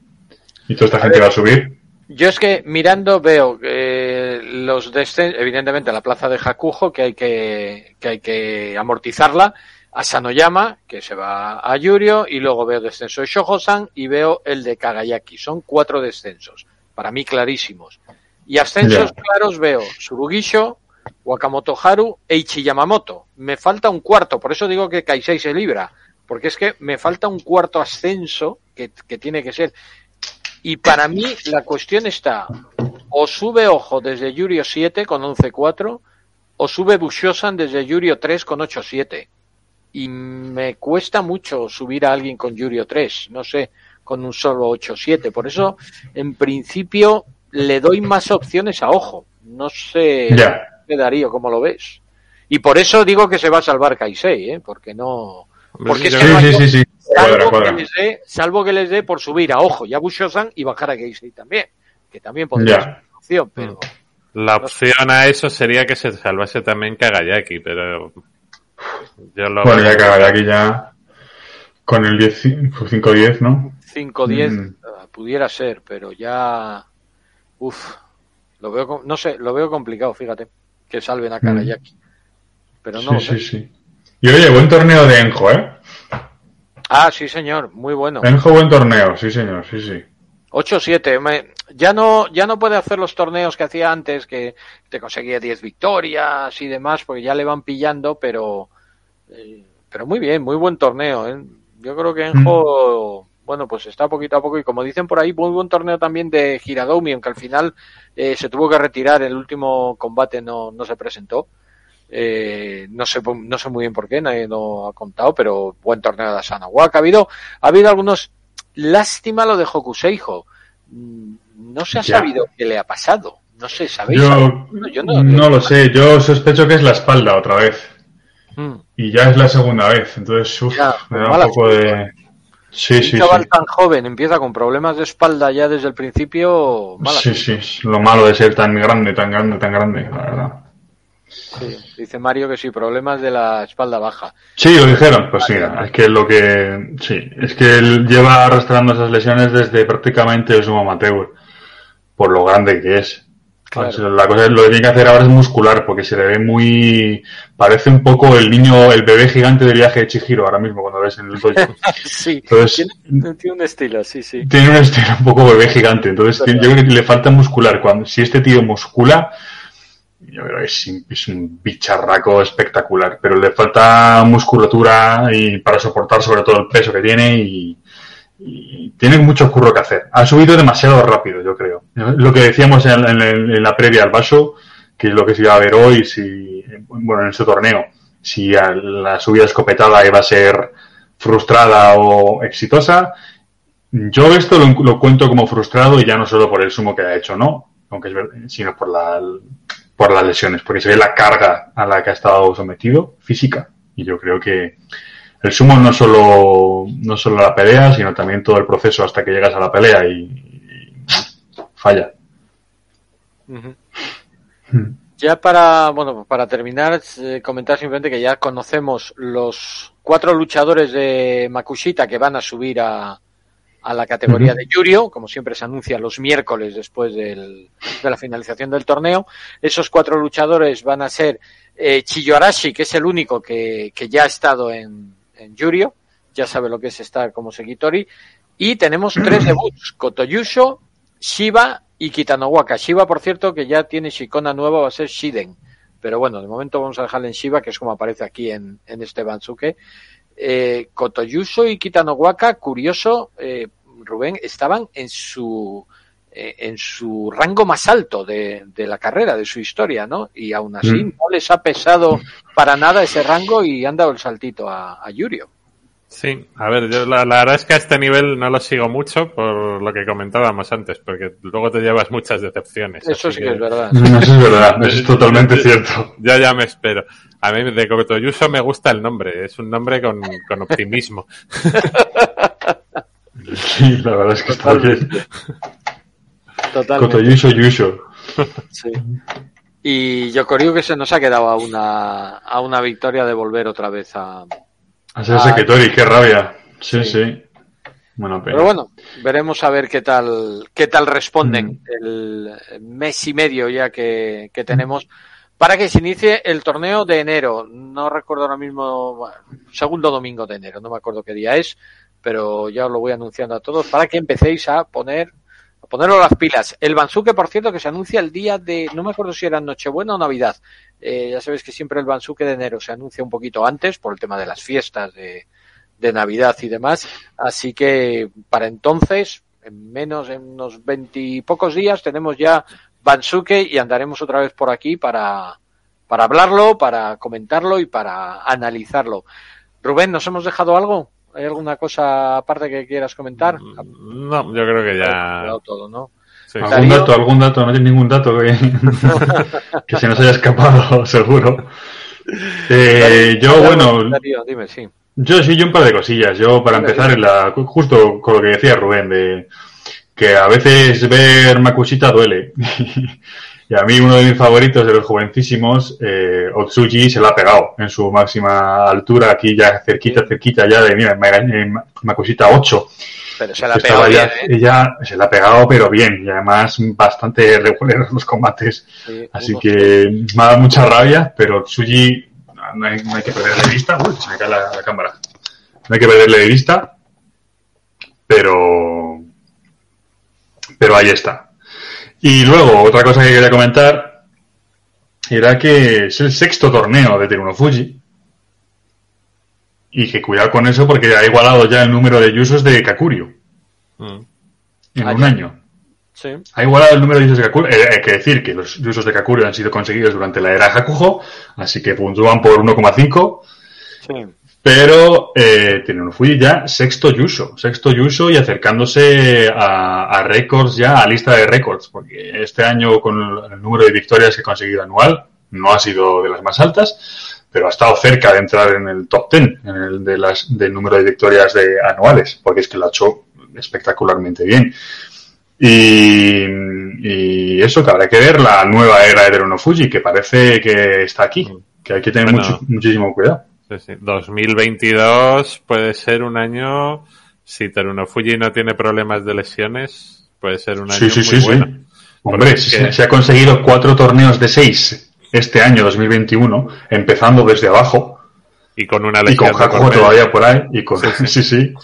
y toda esta gente va a subir. Yo es que mirando veo eh, los descensos, evidentemente la plaza de Hakujo, que hay que, que hay que amortizarla, a Sanoyama, que se va a Yurio, y luego veo descenso de Shoho-san y veo el de Kagayaki. Son cuatro descensos, para mí clarísimos. Y ascensos claros veo Surugisho, Wakamoto Haru e Ichi Yamamoto. Me falta un cuarto, por eso digo que Kaisei se libra, porque es que me falta un cuarto ascenso que, tiene que ser. Y para mí la cuestión está, o sube Ojo desde Yurio 7 con 11-4, o sube Bushosan desde Yurio 3 con 8-7. Y me cuesta mucho subir a alguien con Yurio 3, no sé, con un solo 8-7. Por eso, en principio, le doy más opciones a Ojo. No sé, Ya. Darío, ¿cómo lo ves? Y por eso digo que se va a salvar Kaisei, ¿eh? Porque no... Porque es yo- que no Sí, hay sí, sí, Salvo cuadra. que, les dé, salvo que les dé por subir a Ojo y a Bushosan y bajar a Keisei también, que también podría Ya. ser una opción, pero La opción a eso sería que se salvase también Kagayaki, pero yo lo Bueno, ya aquí ya con el 10, 5-10, ¿no? 5-10 Mm. eh, pudiera ser, pero ya uf, lo veo no sé, lo veo complicado, fíjate, que salven a Karayaki. Pero no, Mm. sí, sí, sí. Y oye, buen torneo de Enjo, ¿eh? Ah, sí, señor, muy bueno. Enjo, buen torneo, sí, señor, sí, sí. 8-7. me- Ya no, ya no puede hacer los torneos que hacía antes, que te conseguía 10 victorias y demás, porque ya le van pillando, pero, eh, pero muy bien, muy buen torneo. ¿eh? Yo creo que Enjo, bueno, pues está poquito a poco y como dicen por ahí, muy buen torneo también de Giradomi, aunque al final eh, se tuvo que retirar, el último combate no, no se presentó. Eh, no sé no sé muy bien por qué, nadie lo ha contado, pero buen torneo de Asanawaka. Ha habido, ha habido algunos Lástima lo de Hokuseijo. Mm, No se ha Ya. sabido qué le ha pasado. No sé, ¿sabéis? Yo? No, yo no- no lo sé, yo sospecho que es la espalda otra vez. Mm. Y ya es la segunda vez, entonces uf, Ya, me da un poco de... Sí, Un sí, chaval sí. tan joven empieza con problemas de espalda ya desde el principio. Mala Sí, sí, es lo malo de ser tan grande, tan grande, tan grande, la verdad. Sí, Dice Mario que sí, problemas de la espalda baja. Sí, lo dijeron, pues sí, es que lo que... Sí, es que él lleva arrastrando esas lesiones desde prácticamente el sumo amateur, por lo grande que es. Claro. La cosa es, lo que tiene que hacer ahora es muscular, porque se le ve muy... Parece un poco el niño, el bebé gigante de viaje de Chihiro ahora mismo, cuando ves en el dojo. [LAUGHS] Sí, Entonces, tiene, tiene un estilo, sí, sí. tiene un estilo un poco bebé gigante, entonces yo creo que le falta muscular. Cuando, si este tío muscula, yo creo que es, un- es un bicharraco espectacular, pero le falta musculatura y para soportar sobre todo el peso que tiene y, tiene mucho curro que hacer. Ha subido demasiado rápido, yo creo. Lo que decíamos en, la previa al vaso, que es lo que se iba a ver hoy, si, bueno, en este torneo, si la subida escopetada iba a ser frustrada o exitosa. Yo esto lo, cuento como frustrado y ya no solo por el sumo que ha hecho, ¿no? Aunque es sino por la, por las lesiones, porque se ve la carga a la que ha estado sometido, física. Y yo creo que sumo no solo, no solo la pelea, sino también todo el proceso hasta que llegas a la pelea y, y falla. Hmm. Ya para, bueno, para terminar, eh, comentar simplemente que ya conocemos los cuatro luchadores de Makushita que van a subir a, a la categoría de Yurio, como siempre se anuncia los miércoles después del, de la finalización del torneo. Esos cuatro luchadores van a ser eh, Chiyo Arashi, que es el único que, que ya ha estado en, en Yurio, ya sabe lo que es estar como Sekitori, y tenemos tres [CLEARS THROAT] debuts, Kotoyusho, Shiba y Kitanowaka. Shiba, por cierto, que ya tiene Shikona nueva, va a ser Shiden. Pero bueno, de momento vamos a dejarle en Shiba, que es como aparece aquí en, en este Bansuke. Eh, Kotoyuso y Kitanowaka, curioso, eh, Rubén, estaban en su en su rango más alto de, de, la carrera, de su historia, ¿no? Y aún así mm. no les ha pesado para nada ese rango y han dado el saltito a, a Yurio. Sí, a ver, yo la, la, verdad es que a este nivel no lo sigo mucho por lo que comentábamos antes, porque luego te llevas muchas decepciones. Eso sí que, que, es verdad. Eso es verdad, eso es [LAUGHS] totalmente cierto. Yo ya me espero. A mí de Kotoyuso me gusta el nombre, es un nombre con, con optimismo. [LAUGHS] [LAUGHS] sí, la verdad es que está bien. Totalmente. Kotoyuso Yusho. Sí. Y yo creo que se nos ha quedado a una, a una victoria de volver otra vez a, a ser Seketori, qué rabia. Sí, sí. sí. Bueno, pero... pero... bueno, veremos a ver qué tal, qué tal responden mm. el mes y medio ya que, que, tenemos para que se inicie el torneo de enero. No recuerdo ahora mismo, bueno, segundo domingo de enero, no me acuerdo qué día es, pero ya os lo voy anunciando a todos para que empecéis a poner a ponerlo las pilas. El Bansuke, por cierto, que se anuncia el día de, no me acuerdo si era Nochebuena o Navidad. Eh, ya sabéis que siempre el Bansuke de enero se anuncia un poquito antes por el tema de las fiestas de, de Navidad y demás. Así que para entonces, en menos, en unos veintipocos días, tenemos ya Bansuke y andaremos otra vez por aquí para, para hablarlo, para comentarlo y para analizarlo. Rubén, ¿nos hemos dejado algo? ¿Hay alguna cosa aparte que quieras comentar? No, yo creo que ya. Todo, ¿no? Sí. ¿Algún dato, algún dato? No tiene ningún dato que, [LAUGHS] que se nos haya escapado, [LAUGHS] seguro. Eh, yo, bueno. Darío, dime, sí. Yo sí, yo un par de cosillas. Yo, para empezar, en la, justo con lo que decía Rubén, de que a veces ver Makushita duele. [LAUGHS] Y a mí uno de mis favoritos de los jovencísimos, eh, Otsuji, se la ha pegado en su máxima altura, aquí ya cerquita, cerquita ya de, mira, Makushita 8. Pero se la ha pegado bien, ya, ¿eh? Ella se la ha pegado, pero bien, y además bastante regular los combates. Sí, Así que me ha dado mucha rabia, pero Tsuji no hay, no hay que perderle de vista. Uy, se me cae la, la cámara. No hay que perderle de vista, pero pero ahí está. Y luego, otra cosa que quería comentar era que es el sexto torneo de Teruno Fuji. Y que cuidado con eso porque ha igualado ya el número de yusos de Kakuryu Mm. en Ah, un año. Sí. Ha igualado el número de yusos de Kakuryu. Eh, hay que decir que los yusos de Kakuryu han sido conseguidos durante la era Hakuho, así que puntúan por 1,5. Sí. Pero eh, Fuji ya sexto Yuso, sexto Yuso y acercándose a, a récords ya, a lista de récords, porque este año con el, número de victorias que ha conseguido anual no ha sido de las más altas, pero ha estado cerca de entrar en el top 10 en el de las, del número de victorias de anuales, porque es que lo ha hecho espectacularmente bien. Y, y eso que habrá que ver la nueva era de Teruno Fuji, que parece que está aquí, que hay que tener Bueno. mucho, muchísimo cuidado. Sí, sí. 2022 puede ser un año, si Teruno Fuji no tiene problemas de lesiones, puede ser un año Sí, sí, muy bueno. Hombre, se, se ha conseguido cuatro torneos de seis este año 2021, empezando desde abajo, Y con una y lesión con de Hakuho todavía por ahí, y con, Sí, sí, [LAUGHS] sí. sí,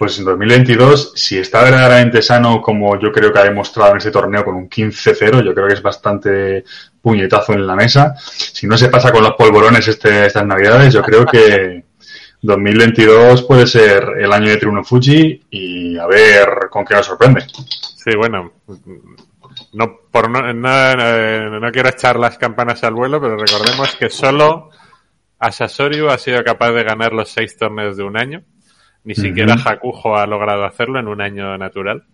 Pues en 2022, si está verdaderamente sano, como yo creo que ha demostrado en este torneo con un 15-0, yo creo que es bastante puñetazo en la mesa. Si no se pasa con los polvorones este, estas navidades, yo creo que [LAUGHS] 2022 puede ser el año de Triuno Fuji y a ver con qué nos sorprende. Sí, bueno, no, por no, no, no- no quiero echar las campanas al vuelo, pero recordemos que solo Asasoryu ha sido capaz de ganar los seis torneos de un año. Ni siquiera Hakuho ha logrado hacerlo en un año natural.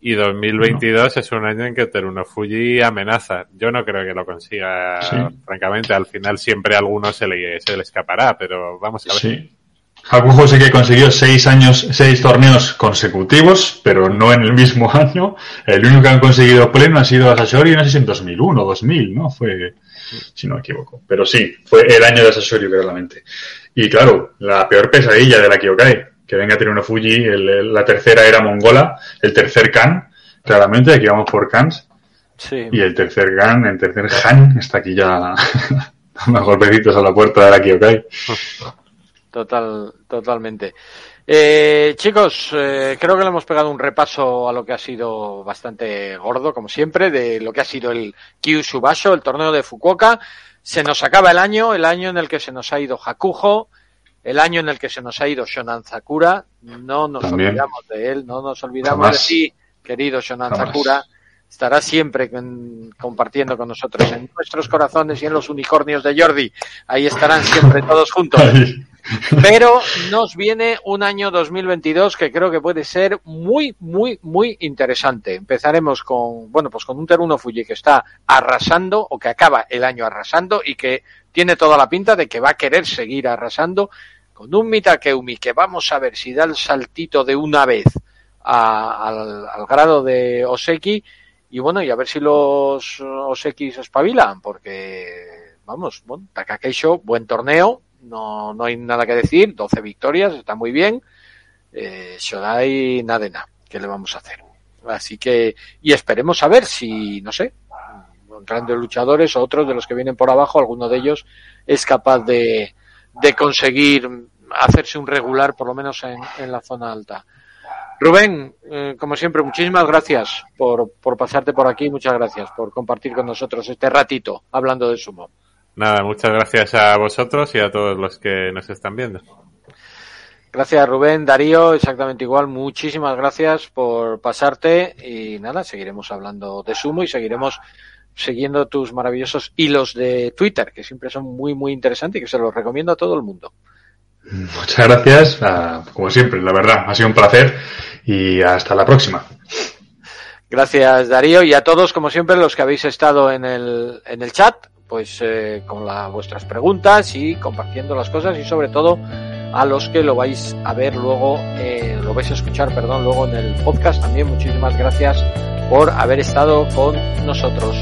Y 2022 es un año en que Teruno Fuji amenaza. Yo no creo que lo consiga, Sí. francamente. Al final siempre a alguno se le, se le escapará, pero vamos a ver. Sí. Hakuho sí que consiguió seis años, seis torneos consecutivos, pero no en el mismo [LAUGHS] año. El único que han conseguido pleno ha sido Asashori, no sé si en 2001 o 2000, ¿no? Fue, si no me equivoco. Pero sí, fue el año de Sasori, realmente. Y claro, la peor pesadilla de la Kyokai, que venga a tener una Fuji, el- la tercera era mongola, el tercer Kan, claramente, aquí vamos por Kans, Sí. y el tercer Gan, el tercer Han, está aquí ya [LAUGHS] dando golpecitos a la puerta de la Kyokai. Total, totalmente. Eh, chicos, eh, creo que le hemos pegado un repaso a lo que ha sido bastante gordo, como siempre, de lo que ha sido el Kyushu Basho, el torneo de Fukuoka. Se nos acaba el año, el año en el que se nos ha ido Hakujo, el año en el que se nos ha ido Shonan Sakura. No nos También. olvidamos de él, no nos olvidamos Jamás. de ti, querido Shonan Jamás. Sakura. Estará siempre compartiendo con nosotros en nuestros corazones y en los unicornios de Jordi. Ahí estarán siempre todos juntos. [LAUGHS] Pero nos viene un año 2022 que creo que puede ser muy, muy, muy interesante. Empezaremos con, bueno, pues con un Teruno Fuji que está arrasando o que acaba el año arrasando y que tiene toda la pinta de que va a querer seguir arrasando. Con un Mitakeumi que vamos a ver si da el saltito de una vez a- al, grado de Oseki y bueno, y a ver si los se espabilan porque, vamos, bueno, Takakeisho, buen torneo, no, no hay nada que decir, 12 victorias, está muy bien. Eh, Shodai, nada de nada, ¿qué le vamos a hacer? Así que, y esperemos a ver si, no sé, grandes luchadores o otros de los que vienen por abajo, alguno de ellos es capaz de, de conseguir hacerse un regular, por lo menos en, en la zona alta. Rubén, eh, como siempre, muchísimas gracias por, por pasarte por aquí, muchas gracias por compartir con nosotros este ratito hablando de sumo. Nada, muchas gracias a vosotros y a todos los que nos están viendo. Gracias Rubén, Darío, exactamente igual. Muchísimas gracias por pasarte y nada, seguiremos hablando de sumo y seguiremos siguiendo tus maravillosos hilos de Twitter, que siempre son muy, muy interesantes y que se los recomiendo a todo el mundo. Muchas gracias, ah, como siempre, la verdad, ha sido un placer y hasta la próxima. Gracias Darío y a todos, como siempre, los que habéis estado en el, en el chat, pues eh, con la- vuestras preguntas y compartiendo las cosas y sobre todo a los que lo vais a ver luego, eh, lo vais a escuchar, perdón, luego en el podcast también. Muchísimas gracias por haber estado con nosotros.